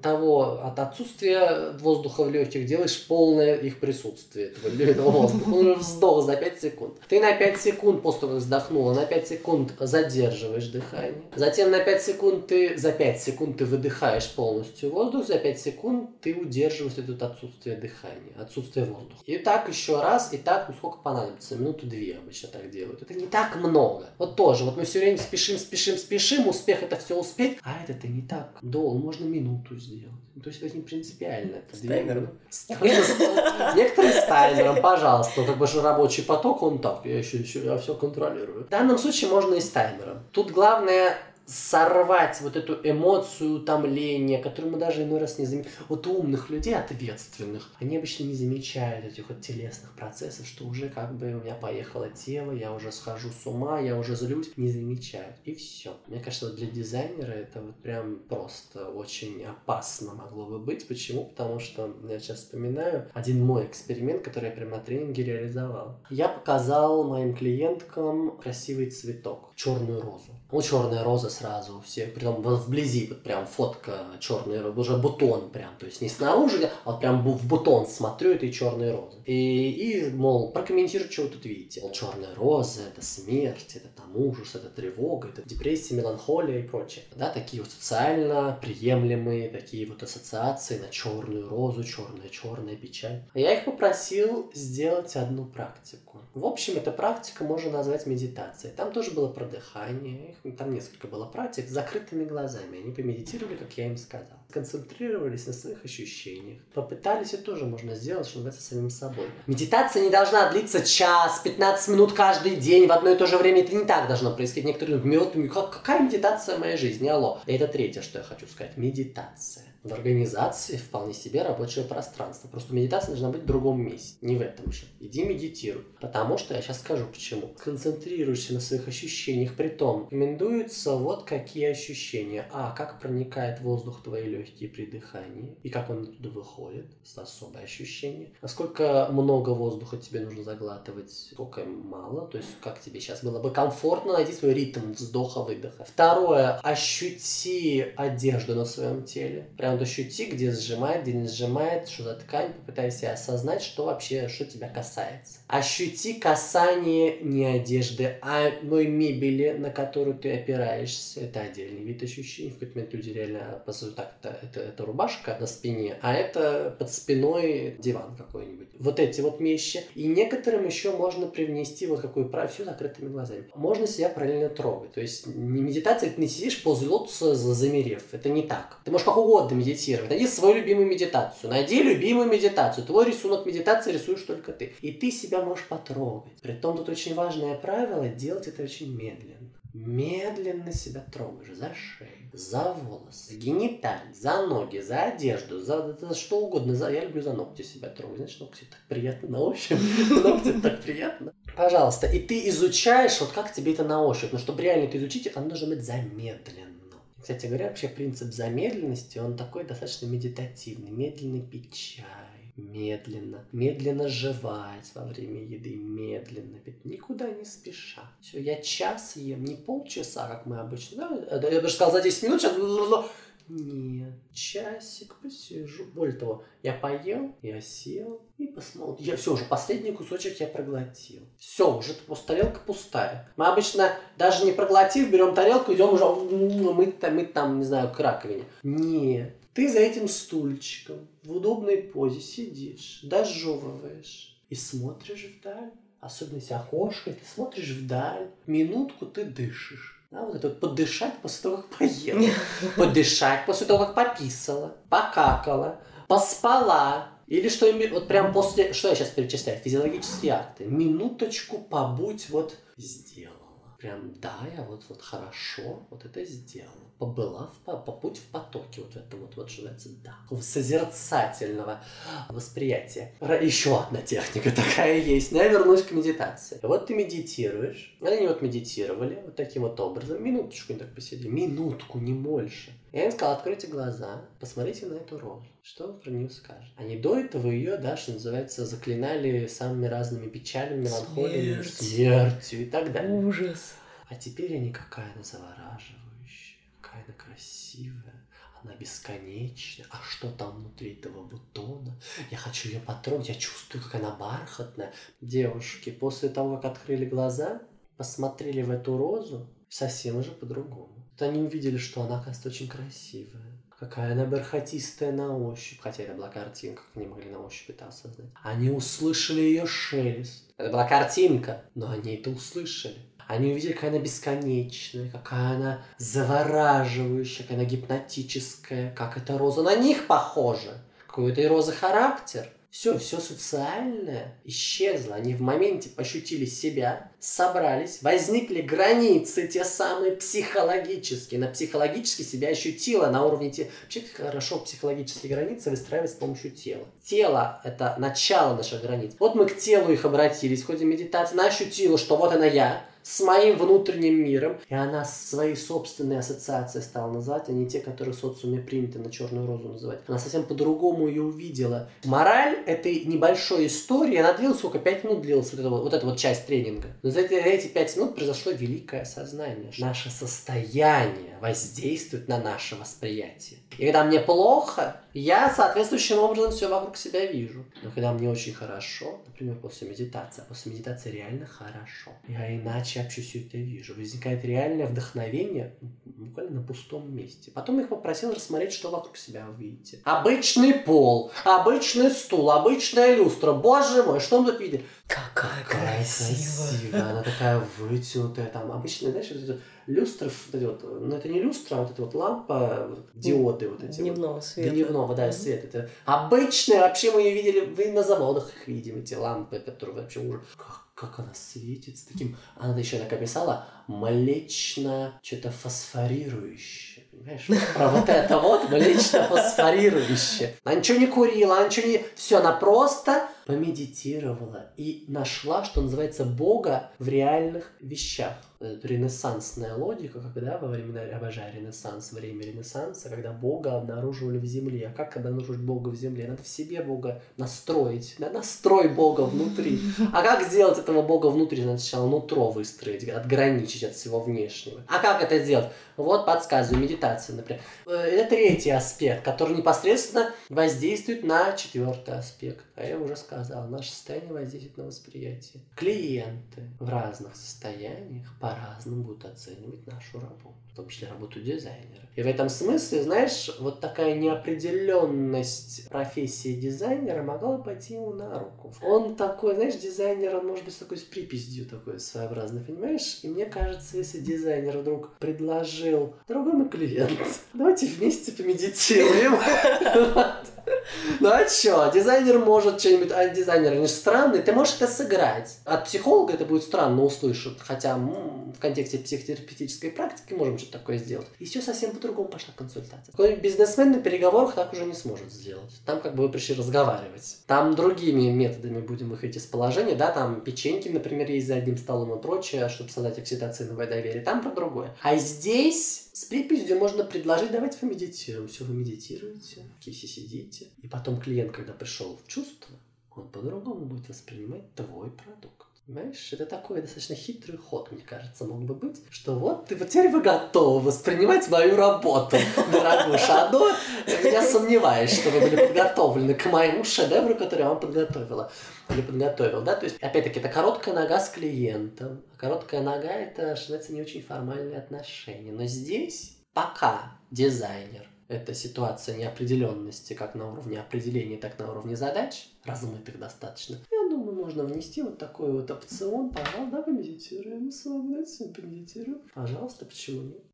того, от отсутствия воздуха в легких делаешь полное их присутствие, этого, этого воздуха. Ну, вздох за 5 секунд. Ты на 5 секунд после того, как вздохнула, на 5 секунд задерживаешь дыхание. Затем на 5 секунд ты, за 5 секунд ты выдыхаешь полностью воздух, за 5 секунд ты удерживаешь это отсутствие дыхания, отсутствие воздуха. И так еще раз, и так, ну сколько понадобится, минуту две обычно так делают. Это не так много. Вот тоже, вот мы все время спешим, спешим, спешим, успех это все успеть, а это-то не так долго, можно минуту сделать. Ну, то есть это не принципиально. Это
с таймером.
Некоторые с таймером, пожалуйста. Как бы же рабочий поток, он так, я еще, еще я все контролирую. В данном случае можно и с таймером. Тут главное сорвать вот эту эмоцию утомления, которую мы даже иной раз не замечаем. Вот у умных людей, ответственных, они обычно не замечают этих вот телесных процессов, что уже как бы у меня поехало тело, я уже схожу с ума, я уже злюсь, не замечают. И все. Мне кажется, вот для дизайнера это вот прям просто очень опасно могло бы быть. Почему? Потому что я сейчас вспоминаю один мой эксперимент, который я прямо на тренинге реализовал. Я показал моим клиенткам красивый цветок, черную розу. Ну, черная роза сразу, все, прям вблизи, вот прям фотка черная, уже бутон прям, то есть не снаружи, а вот прям в бутон смотрю этой черной розы. И, и мол, прокомментируйте, что вы тут видите. Мол, черная роза, это смерть, это там ужас, это тревога, это депрессия, меланхолия и прочее. Да, такие вот социально приемлемые такие вот ассоциации на черную розу, черная, черная печаль. Я их попросил сделать одну практику. В общем, эта практика можно назвать медитацией. Там тоже было про дыхание, там несколько было практик с закрытыми глазами. Они помедитировали, как я им сказал. Концентрировались на своих ощущениях. Попытались, и тоже можно сделать, что называется, самим собой. Медитация не должна длиться час, 15 минут каждый день в одно и то же время. Это не так должно происходить. Некоторые думают, какая медитация в моей жизни? Алло. И это третье, что я хочу сказать. Медитация в организации вполне себе рабочее пространство. Просто медитация должна быть в другом месте, не в этом же. Иди медитируй. Потому что я сейчас скажу почему. Концентрируйся на своих ощущениях. Притом, рекомендуются вот какие ощущения. А, как проникает воздух в твои легкие при дыхании. И как он оттуда выходит. Это особое ощущение. Насколько много воздуха тебе нужно заглатывать, сколько мало. То есть, как тебе сейчас было бы комфортно. Найди свой ритм вздоха-выдоха. Второе. Ощути одежду на своем теле. Прям прям ощути, где сжимает, где не сжимает, что за ткань, попытайся осознать, что вообще, что тебя касается. Ощути касание не одежды, а той мебели, на которую ты опираешься. Это отдельный вид ощущений. В какой-то момент люди реально посмотрят, так, это, это, это рубашка на спине, а это под спиной диван какой-нибудь. Вот эти вот вещи. И некоторым еще можно привнести вот какую правильно, все закрытыми глазами. Можно себя параллельно трогать. То есть не медитация, ты не сидишь позу лотоса замерев. Это не так. Ты можешь как угодно медитировать. Найди свою любимую медитацию. Найди любимую медитацию. Твой рисунок медитации рисуешь только ты. И ты себя можешь потрогать. Притом тут очень важное правило делать это очень медленно. Медленно себя трогаешь за шею, за волосы, гениталь, за ноги, за одежду, за, за что угодно. За... Я люблю за ногти себя трогать. Знаешь, ногти так приятно на ощупь. <laughs> Ногти так приятно. Пожалуйста. И ты изучаешь, вот как тебе это на ощупь. Но чтобы реально это изучить, это должно быть замедленно. Кстати говоря, вообще принцип замедленности, он такой достаточно медитативный. Медленно пить чай, медленно, медленно жевать во время еды, медленно пить, никуда не спеша. Все, я час ем, не полчаса, как мы обычно. Да? Я даже сказал за 10 минут, сейчас нет, часик посижу. Более того, я поел, я сел и посмотрел. Я все, уже последний кусочек я проглотил. Все, уже просто тарелка пустая. Мы обычно, даже не проглотив, берем тарелку, идем уже мыть, мыть там, не знаю, к раковине. Нет, Ты за этим стульчиком в удобной позе сидишь, дожевываешь и смотришь вдаль. Особенно если окошко, ты смотришь вдаль, минутку ты дышишь. Да, вот это вот подышать после того, как поела. <laughs> Подышать после того, как пописала, покакала, поспала. Или что вот прям после... Что я сейчас перечисляю? Физиологические акты. Минуточку побудь вот сделала. Прям да, я вот, вот хорошо вот это сделала побыла в, по путь в потоке, вот в этом вот, вот что называется, да, созерцательного восприятия. Еще одна техника <laughs> такая есть. Но я вернусь к медитации. Вот ты медитируешь, они вот медитировали вот таким вот образом, минуточку так посиди, минутку, не больше. Я им сказал, откройте глаза, посмотрите на эту розу. Что вы про нее скажете? Они до этого ее, да, что называется, заклинали самыми разными печалями, меланхолиями,
Смерть.
смертью и так далее.
Ужас.
А теперь они какая она завораживающая, какая она красивая, она бесконечная. А что там внутри этого бутона? Я хочу ее потрогать, я чувствую, как она бархатная. Девушки, после того, как открыли глаза, посмотрели в эту розу, совсем уже по-другому. Вот они увидели, что она, оказывается, очень красивая. Какая она бархатистая на ощупь. Хотя это была картинка, как они могли на ощупь это осознать. Они услышали ее шелест. Это была картинка, но они это услышали. Они увидели, какая она бесконечная, какая она завораживающая, какая она гипнотическая, как эта роза на них похожа. Какой у этой розы характер. Все, все социальное исчезло. Они в моменте пощутили себя, собрались, возникли границы, те самые психологические. На психологически себя ощутила на уровне те... Вообще хорошо психологические границы выстраивать с помощью тела. Тело – это начало наших границ. Вот мы к телу их обратились в ходе медитации. Она ощутила, что вот она я, с моим внутренним миром. И она свои собственные ассоциации стала называть, а не те, которые в социуме принято на черную розу называть. Она совсем по-другому ее увидела. Мораль этой небольшой истории, она длилась сколько? Пять минут длилась вот эта вот, вот, эта вот часть тренинга. Но за эти, эти пять минут произошло великое осознание. Наше состояние воздействует на наше восприятие. И когда мне плохо, я соответствующим образом все вокруг себя вижу. Но когда мне очень хорошо, например, после медитации, а после медитации реально хорошо, я иначе вообще все это вижу. Возникает реальное вдохновение буквально на пустом месте. Потом я их попросил рассмотреть, что вокруг себя вы видите. Обычный пол, обычный стул, обычная люстра. Боже мой, что мы тут видим?
Какая
Какая
красивая.
красивая. Она такая вытянутая. Там обычная, знаешь, вот эти люстры, вот эти вот, ну это не люстра, а вот эта вот лампа, диоды вот эти вот.
Дневного света.
Дневного, да,
Мгм.
свет. Это обычные, вообще мы ее видели, вы на заводах их видим, эти лампы, которые вообще уже... Как, как она светится таким... Она еще так описала, млечно, что-то фосфорирующее. Понимаешь? <laughs> Про вот это вот млечно <laughs> фосфорирующее. Она ничего не курила, она ничего не... Все, она просто помедитировала и нашла, что называется, Бога в реальных вещах. Это ренессансная логика, когда во времена, обожаю ренессанс, время ренессанса, когда Бога обнаруживали в земле. А как обнаружить Бога в земле? Надо в себе Бога настроить. Настрой Бога внутри. А как сделать этого Бога внутри? Надо сначала нутро выстроить, отграничить от всего внешнего. А как это сделать? Вот подсказываю, медитация, например. Э, Это третий аспект, который непосредственно воздействует на четвертый аспект. А я уже сказал, наше состояние воздействует на восприятие. Клиенты в разных состояниях по-разному будут оценивать нашу работу, в том числе работу дизайнера. И в этом смысле, знаешь, вот такая неопределенность профессии дизайнера могла пойти ему на руку. Он такой, знаешь, дизайнер, он может быть такой с приписью такой своеобразной, понимаешь? И мне кажется, если дизайнер вдруг предложил, дорогой мой клиент, <laughs> давайте вместе помедитируем. Ну а чё, дизайнер может что-нибудь, а дизайнер они же странные, ты можешь это сыграть. От психолога это будет странно услышать, хотя в контексте психотерапевтической практики можем что-то такое сделать. И все совсем по-другому пошла консультация. Какой-нибудь бизнесмен на переговорах так уже не сможет сделать. Там как бы вы пришли разговаривать. Там другими методами будем выходить из положения, да, там печеньки, например, есть за одним столом и прочее, чтобы создать окситоциновое доверие. Там про другое. А здесь с приписью можно предложить, давайте помедитируем. Все, вы медитируете, киси сидите. И потом клиент, когда пришел в чувство, он по-другому будет воспринимать твой продукт. Понимаешь, это такой достаточно хитрый ход, мне кажется, мог бы быть, что вот, ты, вот теперь вы готовы воспринимать мою работу, дорогуша. До я сомневаюсь, что вы были подготовлены к моему шедевру, который я вам подготовила. Или подготовил, да? То есть, опять-таки, это короткая нога с клиентом. Короткая нога – это, что называется, не очень формальные отношения. Но здесь пока дизайнер Это ситуация неопределенности как на уровне определения, так на уровне задач, размытых достаточно. Я думаю, можно внести вот такой вот опцион. Пожалуйста, давай медитируем с вами, помедитируем. Пожалуйста, почему нет?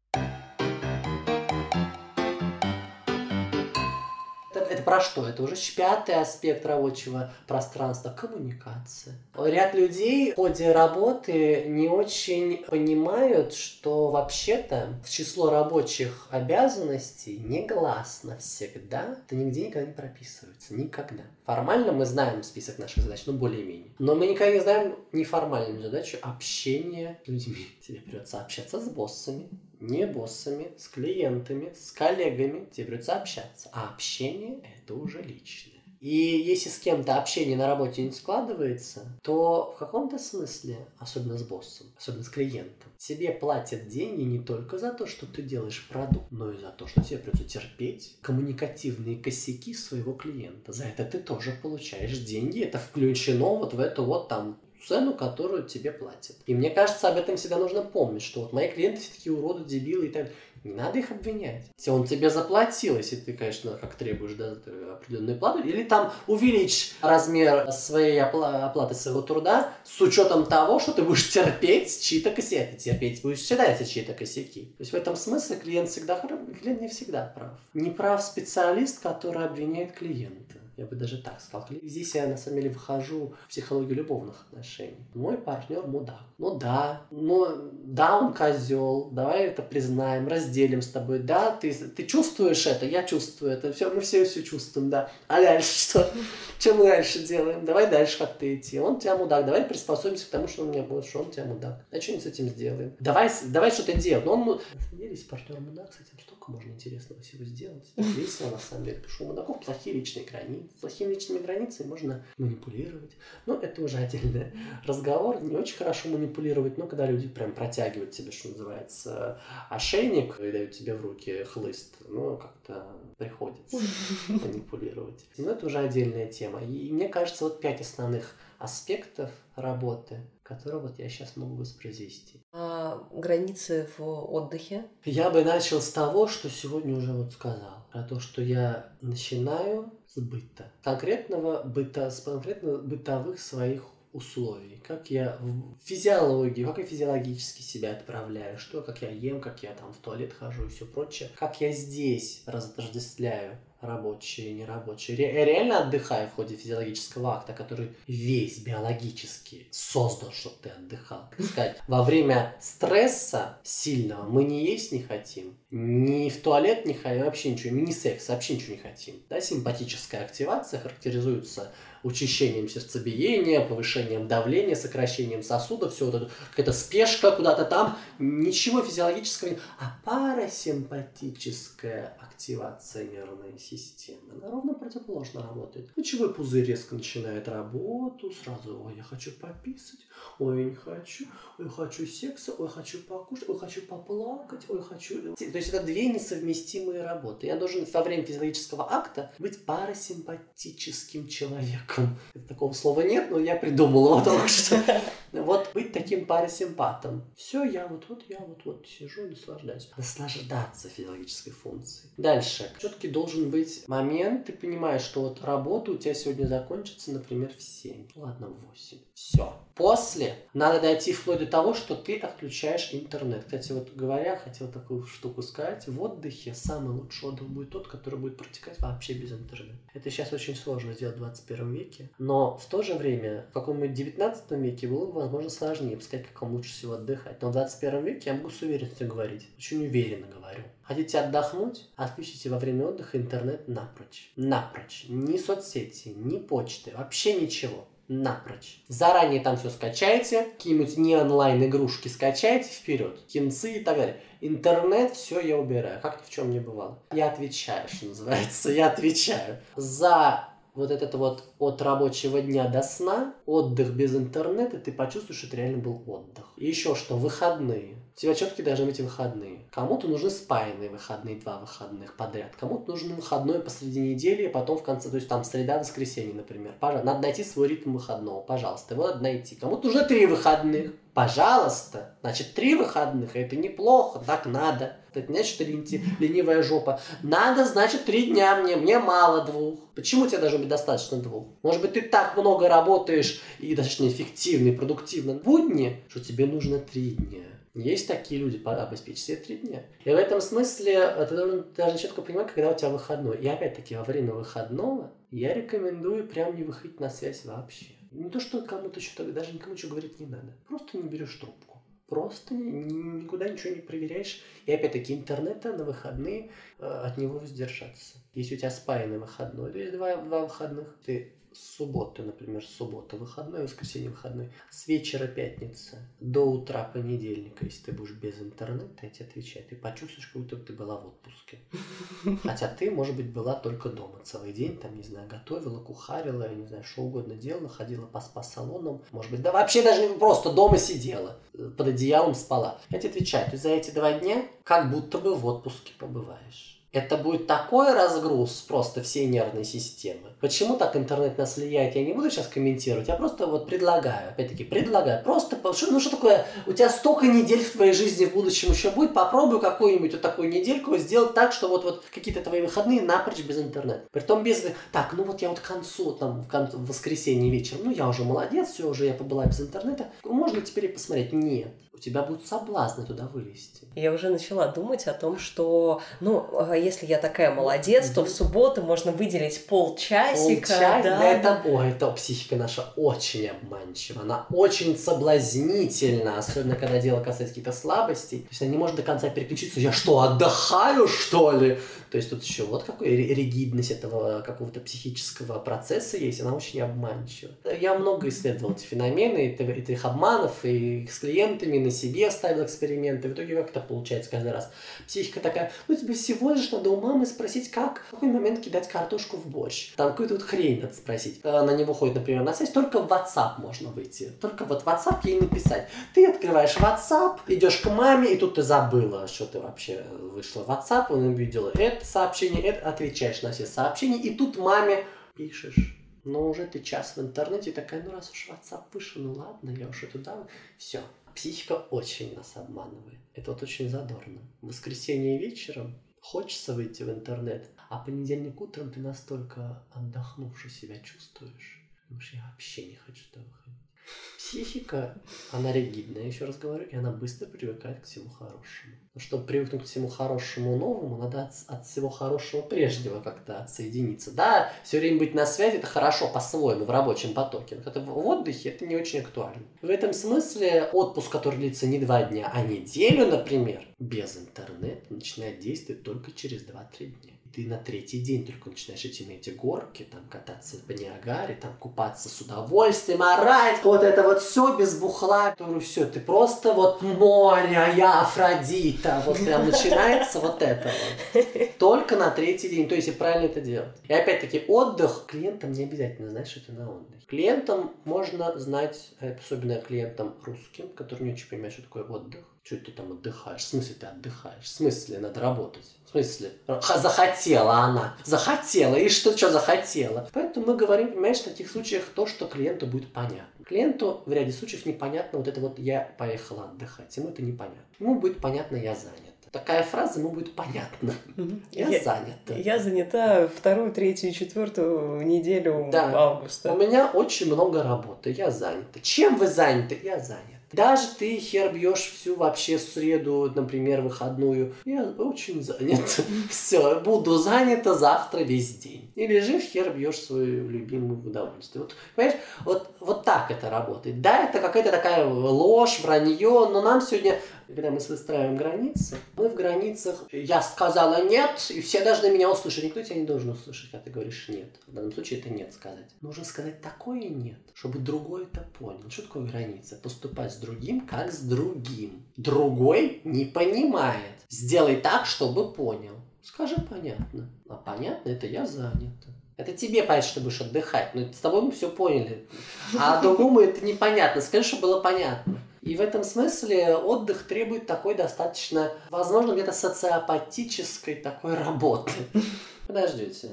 Про что? Это уже пятый аспект рабочего пространства – коммуникация. Ряд людей в ходе работы не очень понимают, что вообще-то в число рабочих обязанностей негласно всегда это нигде никогда не прописывается. Никогда. Формально мы знаем список наших задач, ну, более-менее. Но мы никогда не знаем неформальную задачу общения с людьми. Тебе придется общаться с боссами, не боссами, с клиентами, с коллегами. Тебе придется общаться. А общение – это уже личное. И если с кем-то общение на работе не складывается, то в каком-то смысле, особенно с боссом, особенно с клиентом, тебе платят деньги не только за то, что ты делаешь продукт, но и за то, что тебе придется терпеть коммуникативные косяки своего клиента. За это ты тоже получаешь деньги. Это включено вот в эту вот там цену, которую тебе платят. И мне кажется, об этом всегда нужно помнить, что вот мои клиенты все такие уроды, дебилы и так. Не надо их обвинять. Если он тебе заплатил, если ты, конечно, как требуешь да, определенную плату, или там увеличь размер своей опла- оплаты своего труда с учетом того, что ты будешь терпеть чьи-то косяки. Терпеть будешь всегда эти чьи-то косяки. То есть в этом смысле клиент всегда клиент не всегда прав. Не прав специалист, который обвиняет клиента. Я бы даже так сказал. Здесь я на самом деле вхожу в психологию любовных отношений. Мой партнер мудак. Ну да, ну да, он козел. Давай это признаем, разделим с тобой. Да, ты, ты чувствуешь это, я чувствую это. Все, мы все все чувствуем, да. А дальше что? Что мы дальше делаем? Давай дальше как-то идти. Он тебя мудак. Давай приспособимся к тому, что он меня будет, что он тебя мудак. А что-нибудь с этим сделаем. Давай, давай что-то делать. Но он, если партнер мудак, с этим столько можно интересного всего сделать. Так весело, на самом деле. Потому что у мудаков плохие личные границы плохими личными границами можно манипулировать. Но это уже отдельный разговор. Не очень хорошо манипулировать, но когда люди прям протягивают тебе, что называется, ошейник и дают тебе в руки хлыст, ну, как-то приходится манипулировать. Но это уже отдельная тема. И мне кажется, вот пять основных аспектов работы, которые вот я сейчас могу воспроизвести.
А границы в отдыхе?
Я бы начал с того, что сегодня уже вот сказал. Про то, что я начинаю быта. Конкретного быта, с конкретно бытовых своих условий, как я в физиологии, как я физиологически себя отправляю, что, как я ем, как я там в туалет хожу и все прочее, как я здесь разождествляю рабочие, нерабочие. Я реально отдыхаю в ходе физиологического акта, который весь биологически создан, чтобы ты отдыхал. Так сказать, во время стресса сильного мы не есть не хотим, ни в туалет не хотим, вообще ничего, мини-секс, вообще ничего не хотим. Да, симпатическая активация характеризуется учащением сердцебиения, повышением давления, сокращением сосудов, все вот это, какая-то спешка куда-то там, ничего физиологического. А парасимпатическая активация нервной системы, она ровно противоположно работает. Лучевой пузырь резко начинает работу, сразу, ой, я хочу пописать, ой, я не хочу, ой, хочу секса, ой, хочу покушать, ой, хочу поплакать, ой, хочу... То есть это две несовместимые работы. Я должен во время физиологического акта быть парасимпатическим человеком. Такого слова нет, но я придумал его только <laughs> что. Вот быть таким парасимпатом. Все, я вот, вот, я вот, вот сижу наслаждаюсь. Наслаждаться физиологической функцией. Дальше. Все-таки должен быть момент, ты понимаешь, что вот работа у тебя сегодня закончится, например, в 7. Ладно, в 8. Все. После надо дойти вплоть до того, что ты отключаешь интернет. Кстати, вот говоря, хотел такую штуку сказать. В отдыхе самый лучший отдых будет тот, который будет протекать вообще без интернета. Это сейчас очень сложно сделать в 21 веке. Но в то же время, в каком-нибудь 19 веке было бы, возможно, сложнее сказать, как вам лучше всего отдыхать. Но в 21 веке я могу с уверенностью говорить. Очень уверенно говорю. Хотите отдохнуть? Отключите во время отдыха интернет напрочь. Напрочь. Ни соцсети, ни почты, вообще ничего напрочь. Заранее там все скачайте, какие-нибудь не онлайн игрушки скачайте вперед, кинцы и так далее. Интернет, все я убираю, как ни в чем не бывало. Я отвечаю, что называется, я отвечаю. За вот этот вот от рабочего дня до сна, отдых без интернета, ты почувствуешь, что это реально был отдых. И еще что, выходные. У тебя четкие должны быть выходные. Кому-то нужны спаянные выходные, два выходных подряд. Кому-то нужен выходной посреди недели, а потом в конце, то есть там среда, воскресенье, например. Пожалуйста, надо найти свой ритм выходного, пожалуйста, его надо найти. Кому-то нужно три выходных, Пожалуйста. Значит, три выходных, это неплохо, так надо. Это не значит, ты ленивая жопа. Надо, значит, три дня мне, мне мало двух. Почему тебе должно быть достаточно двух? Может быть, ты так много работаешь и достаточно эффективно и продуктивно в будни, что тебе нужно три дня. Есть такие люди, обеспечить себе три дня. И в этом смысле э, ты должен даже четко понимать, когда у тебя выходной. И опять-таки во время выходного я рекомендую прям не выходить на связь вообще. Не то, что кому-то что-то, даже никому ничего говорить не надо. Просто не берешь трубку. Просто никуда ничего не проверяешь. И опять-таки интернета на выходные э, от него воздержаться. Если у тебя спаянный выходной, то есть два, два выходных, ты субботы, например, суббота выходной, воскресенье выходной, с вечера пятница до утра понедельника, если ты будешь без интернета, я тебе отвечаю, ты почувствуешь, как будто ты была в отпуске. <laughs> Хотя ты, может быть, была только дома целый день, там, не знаю, готовила, кухарила, не знаю, что угодно делала, ходила по спа-салонам, может быть, да вообще даже просто дома сидела, под одеялом спала. Я тебе отвечаю, ты за эти два дня как будто бы в отпуске побываешь это будет такой разгруз просто всей нервной системы. Почему так интернет нас влияет, я не буду сейчас комментировать, я просто вот предлагаю, опять-таки предлагаю, просто, ну что такое, у тебя столько недель в твоей жизни в будущем еще будет, попробуй какую-нибудь вот такую недельку сделать так, что вот, вот какие-то твои выходные напрочь без интернета. Притом без, так, ну вот я вот к концу, там, в, концу, в воскресенье вечером, ну я уже молодец, все, уже я побыла без интернета, можно теперь и посмотреть? Нет у тебя будут соблазны туда вылезти.
Я уже начала думать о том, что, ну, а если я такая молодец, mm-hmm. то в субботу можно выделить полчасика.
Полчасика, да, да, это, о, это психика наша очень обманчива, она очень соблазнительна, особенно когда дело касается каких-то слабостей. То есть она не может до конца переключиться, я что, отдыхаю, что ли? То есть тут еще вот какая ригидность этого какого-то психического процесса есть, она очень обманчива. Я много исследовал эти феномены, этих обманов, и с клиентами, на себе ставил эксперименты. В итоге как это получается каждый раз? Психика такая, ну тебе всего лишь надо у мамы спросить, как, в какой момент кидать картошку в борщ. Там какую-то вот хрень надо спросить. Она не выходит, например, на связь, только в WhatsApp можно выйти. Только вот в WhatsApp ей написать. Ты открываешь WhatsApp, идешь к маме, и тут ты забыла, что ты вообще вышла в WhatsApp, он увидел это сообщение, это отвечаешь на все сообщения, и тут маме пишешь. Но уже ты час в интернете, такая, ну раз уж WhatsApp вышел, ну ладно, я уже туда, все, психика очень нас обманывает. Это вот очень задорно. В воскресенье вечером хочется выйти в интернет, а понедельник утром ты настолько отдохнувший себя чувствуешь. Что я вообще не хочу туда выходить. Психика, она ригидная, еще раз говорю, и она быстро привыкает к всему хорошему. Но чтобы привыкнуть к всему хорошему новому, надо от, от всего хорошего прежнего как-то отсоединиться. Да, все время быть на связи, это хорошо по-своему, в рабочем потоке. Но это в отдыхе, это не очень актуально. В этом смысле отпуск, который длится не два дня, а неделю, например, без интернета, начинает действовать только через 2-3 дня ты на третий день только начинаешь идти на эти горки, там кататься по Ниагаре, там купаться с удовольствием, орать, вот это вот все без бухла, которую все, ты просто вот море, а я Афродита, вот прям начинается вот это вот. Только на третий день, то есть и правильно это делать. И опять-таки отдых клиентам не обязательно знать, что ты на отдыхе. Клиентам можно знать, особенно клиентам русским, которые не очень понимают, что такое отдых. Что ты там отдыхаешь? В смысле ты отдыхаешь? В смысле надо работать? В смысле? Захотела она. Захотела. И что, что захотела? Поэтому мы говорим, понимаешь, в таких случаях то, что клиенту будет понятно. Клиенту в ряде случаев непонятно вот это вот «я поехала отдыхать». Ему это непонятно. Ему будет понятно «я занят». Такая фраза ему будет понятна. Я, я занята.
Я занята вторую, третью, четвертую неделю да. августа.
У меня очень много работы. Я занята. Чем вы заняты? Я занят. Даже ты хер бьешь всю вообще среду, например, выходную. Я очень занят. <laughs> Все, буду занята завтра весь день. И лежишь, хер бьешь свою любимую удовольствие. Вот, понимаешь, вот, вот так это работает. Да, это какая-то такая ложь, вранье, но нам сегодня когда мы выстраиваем границы, мы в границах «я сказала нет», и все должны меня услышать. Никто тебя не должен услышать, когда ты говоришь «нет». В данном случае это «нет» сказать. Нужно сказать такое «нет», чтобы другой это понял. Что такое граница? Поступать с другим, как с другим. Другой не понимает. Сделай так, чтобы понял. Скажи понятно. А понятно, это я занят. Это тебе понятно, что будешь отдыхать. Но с тобой мы все поняли. А другому это непонятно. Скажи, чтобы было понятно. И в этом смысле отдых требует такой достаточно, возможно, где-то социопатической такой работы. <laughs> Подождите.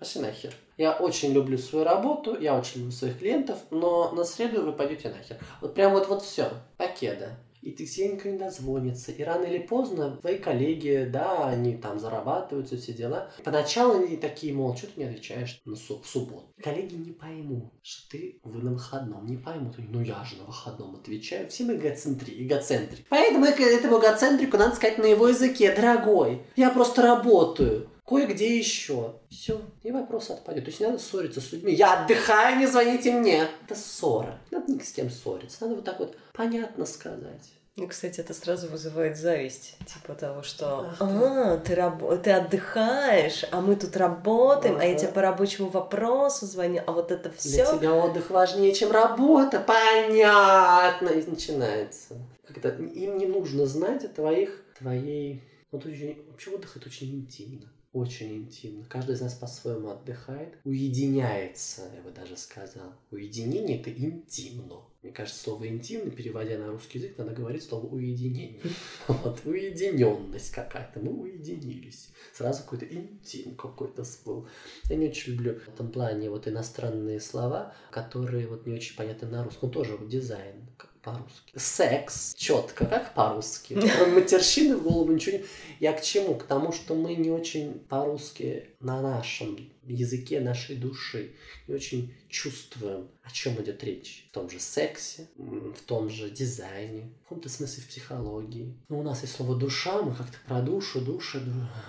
пошли нахер. Я очень люблю свою работу, я очень люблю своих клиентов, но на среду вы пойдете нахер. Вот прям вот, вот все, покеда и ты все никто не дозвонится. И рано или поздно твои коллеги, да, они там зарабатывают, все дела. Поначалу они такие, мол, что ты не отвечаешь на суб субботу. Коллеги не поймут, что ты вы на выходном. Не поймут. Ну я же на выходном отвечаю. Все мы эгоцентри, эгоцентрик. Поэтому этому эгоцентрику надо сказать на его языке, дорогой. Я просто работаю кое-где еще. Все, и вопрос отпадет. То есть не надо ссориться с людьми. Я отдыхаю, не звоните мне. Это ссора. Надо ни с кем ссориться. Надо вот так вот понятно сказать.
Ну, кстати, это сразу вызывает зависть, типа того, что а, ты, раб... ты отдыхаешь, а мы тут работаем, ага. а я тебе по рабочему вопросу звоню, а вот это все.
Для тебя отдых важнее, чем работа, понятно, и начинается. Когда им не нужно знать о твоих, твоей, вот очень, вообще отдых это очень интимно очень интимно. Каждый из нас по-своему отдыхает, уединяется, я бы даже сказал. Уединение – это интимно. Мне кажется, слово «интимно», переводя на русский язык, надо говорить слово «уединение». <laughs> Вот, уединенность какая-то. Мы уединились. Сразу какой-то интим какой-то всплыл. Я не очень люблю в этом плане вот иностранные слова, которые вот не очень понятны на русском. Тоже вот дизайн по-русски. Секс, четко, как по-русски. <laughs> Матерщины в голову ничего не... Я к чему? К тому, что мы не очень по-русски на нашем языке нашей души не очень чувствуем, о чем идет речь. В том же сексе, в том же дизайне, в каком-то смысле в психологии. Но у нас есть слово душа, мы как-то про душу, душа,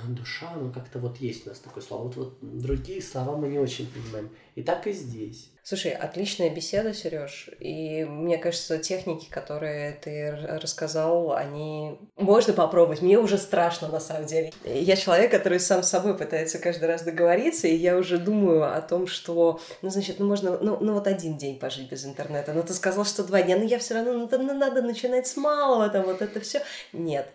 душа, ну как-то вот есть у нас такое слово. Вот, вот другие слова мы не очень понимаем. И так и здесь.
Слушай, отличная беседа, Сереж. И мне кажется, техники, которые ты рассказал, они можно попробовать. Мне уже страшно на самом деле. Я человек, который сам с собой пытается каждый раз договориться, и я уже думаю о том, что, ну, значит, ну, можно, ну, ну вот один день пожить без интернета. Но ты сказал, что два дня, но я все равно, ну, там ну, надо начинать с малого, там вот это все. Нет,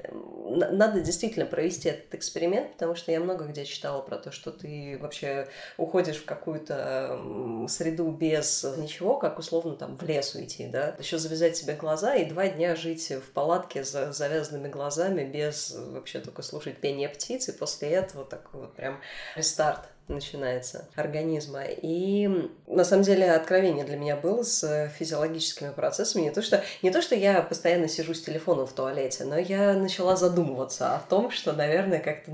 надо действительно провести этот эксперимент, потому что я много где читала про то, что ты вообще уходишь в какую-то среду без ничего, как условно там в лес уйти, да, еще завязать себе глаза и два дня жить в палатке с завязанными глазами без вообще только слушать пение птиц, и после этого такой вот прям рестарт начинается организма. И на самом деле откровение для меня было с физиологическими процессами. Не то, что, не то, что я постоянно сижу с телефоном в туалете, но я начала задумываться о том, что, наверное, как-то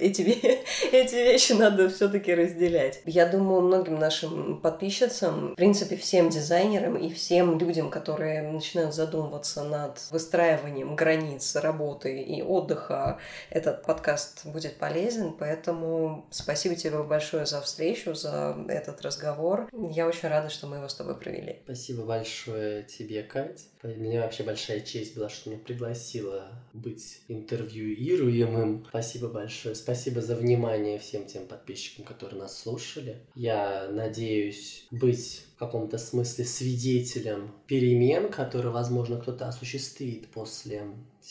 эти, <laughs> эти вещи надо все-таки разделять. Я думаю, многим нашим подписчицам, в принципе, всем дизайнерам и всем людям, которые начинают задумываться над выстраиванием границ работы и отдыха, этот подкаст будет полезен. Поэтому спасибо тебе большое за встречу, за этот разговор. Я очень рада, что мы его с тобой провели.
Спасибо большое тебе, Кать. Меня вообще большая честь была, что меня пригласила быть интервьюируемым. Спасибо большое. Спасибо за внимание всем тем подписчикам, которые нас слушали. Я надеюсь быть в каком-то смысле свидетелем перемен, которые, возможно, кто-то осуществит после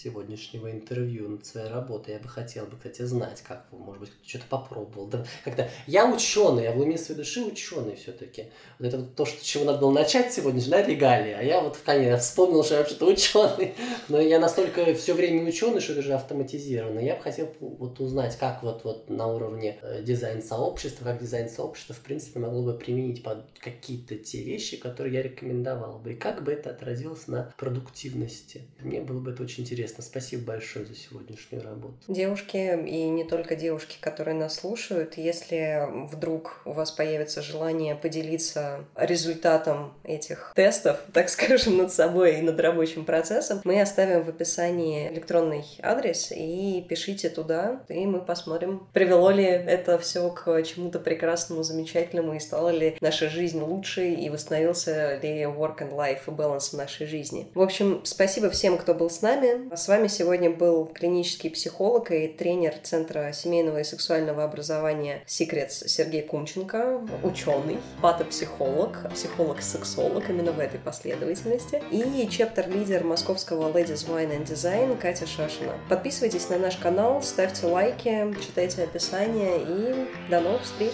сегодняшнего интервью над своей работой. Я бы хотел бы, кстати, знать, как вы, может быть, что-то попробовал. Да, как-то я ученый, я в уме своей души ученый все-таки. Вот это вот то, что, чего надо было начать сегодня да, регалии. А я вот в конец вспомнил, что я вообще-то ученый. <laughs> Но я настолько все время ученый, что это же автоматизировано. Я бы хотел вот узнать, как вот, вот на уровне э, дизайн-сообщества, как дизайн-сообщество, в принципе, могло бы применить под какие-то те вещи, которые я рекомендовал бы. И как бы это отразилось на продуктивности. Мне было бы это очень интересно интересно. Спасибо большое за сегодняшнюю работу.
Девушки, и не только девушки, которые нас слушают, если вдруг у вас появится желание поделиться результатом этих тестов, <laughs> так скажем, над собой и над рабочим процессом, мы оставим в описании электронный адрес и пишите туда, и мы посмотрим, привело ли это все к чему-то прекрасному, замечательному, и стала ли наша жизнь лучше, и восстановился ли work and life balance в нашей жизни. В общем, спасибо всем, кто был с нами. С вами сегодня был клинический психолог и тренер Центра семейного и сексуального образования Secrets Сергей Кумченко, ученый, патопсихолог, психолог-сексолог именно в этой последовательности, и чептер-лидер московского Ladies Wine and Design Катя Шашина. Подписывайтесь на наш канал, ставьте лайки, читайте описание и до новых встреч!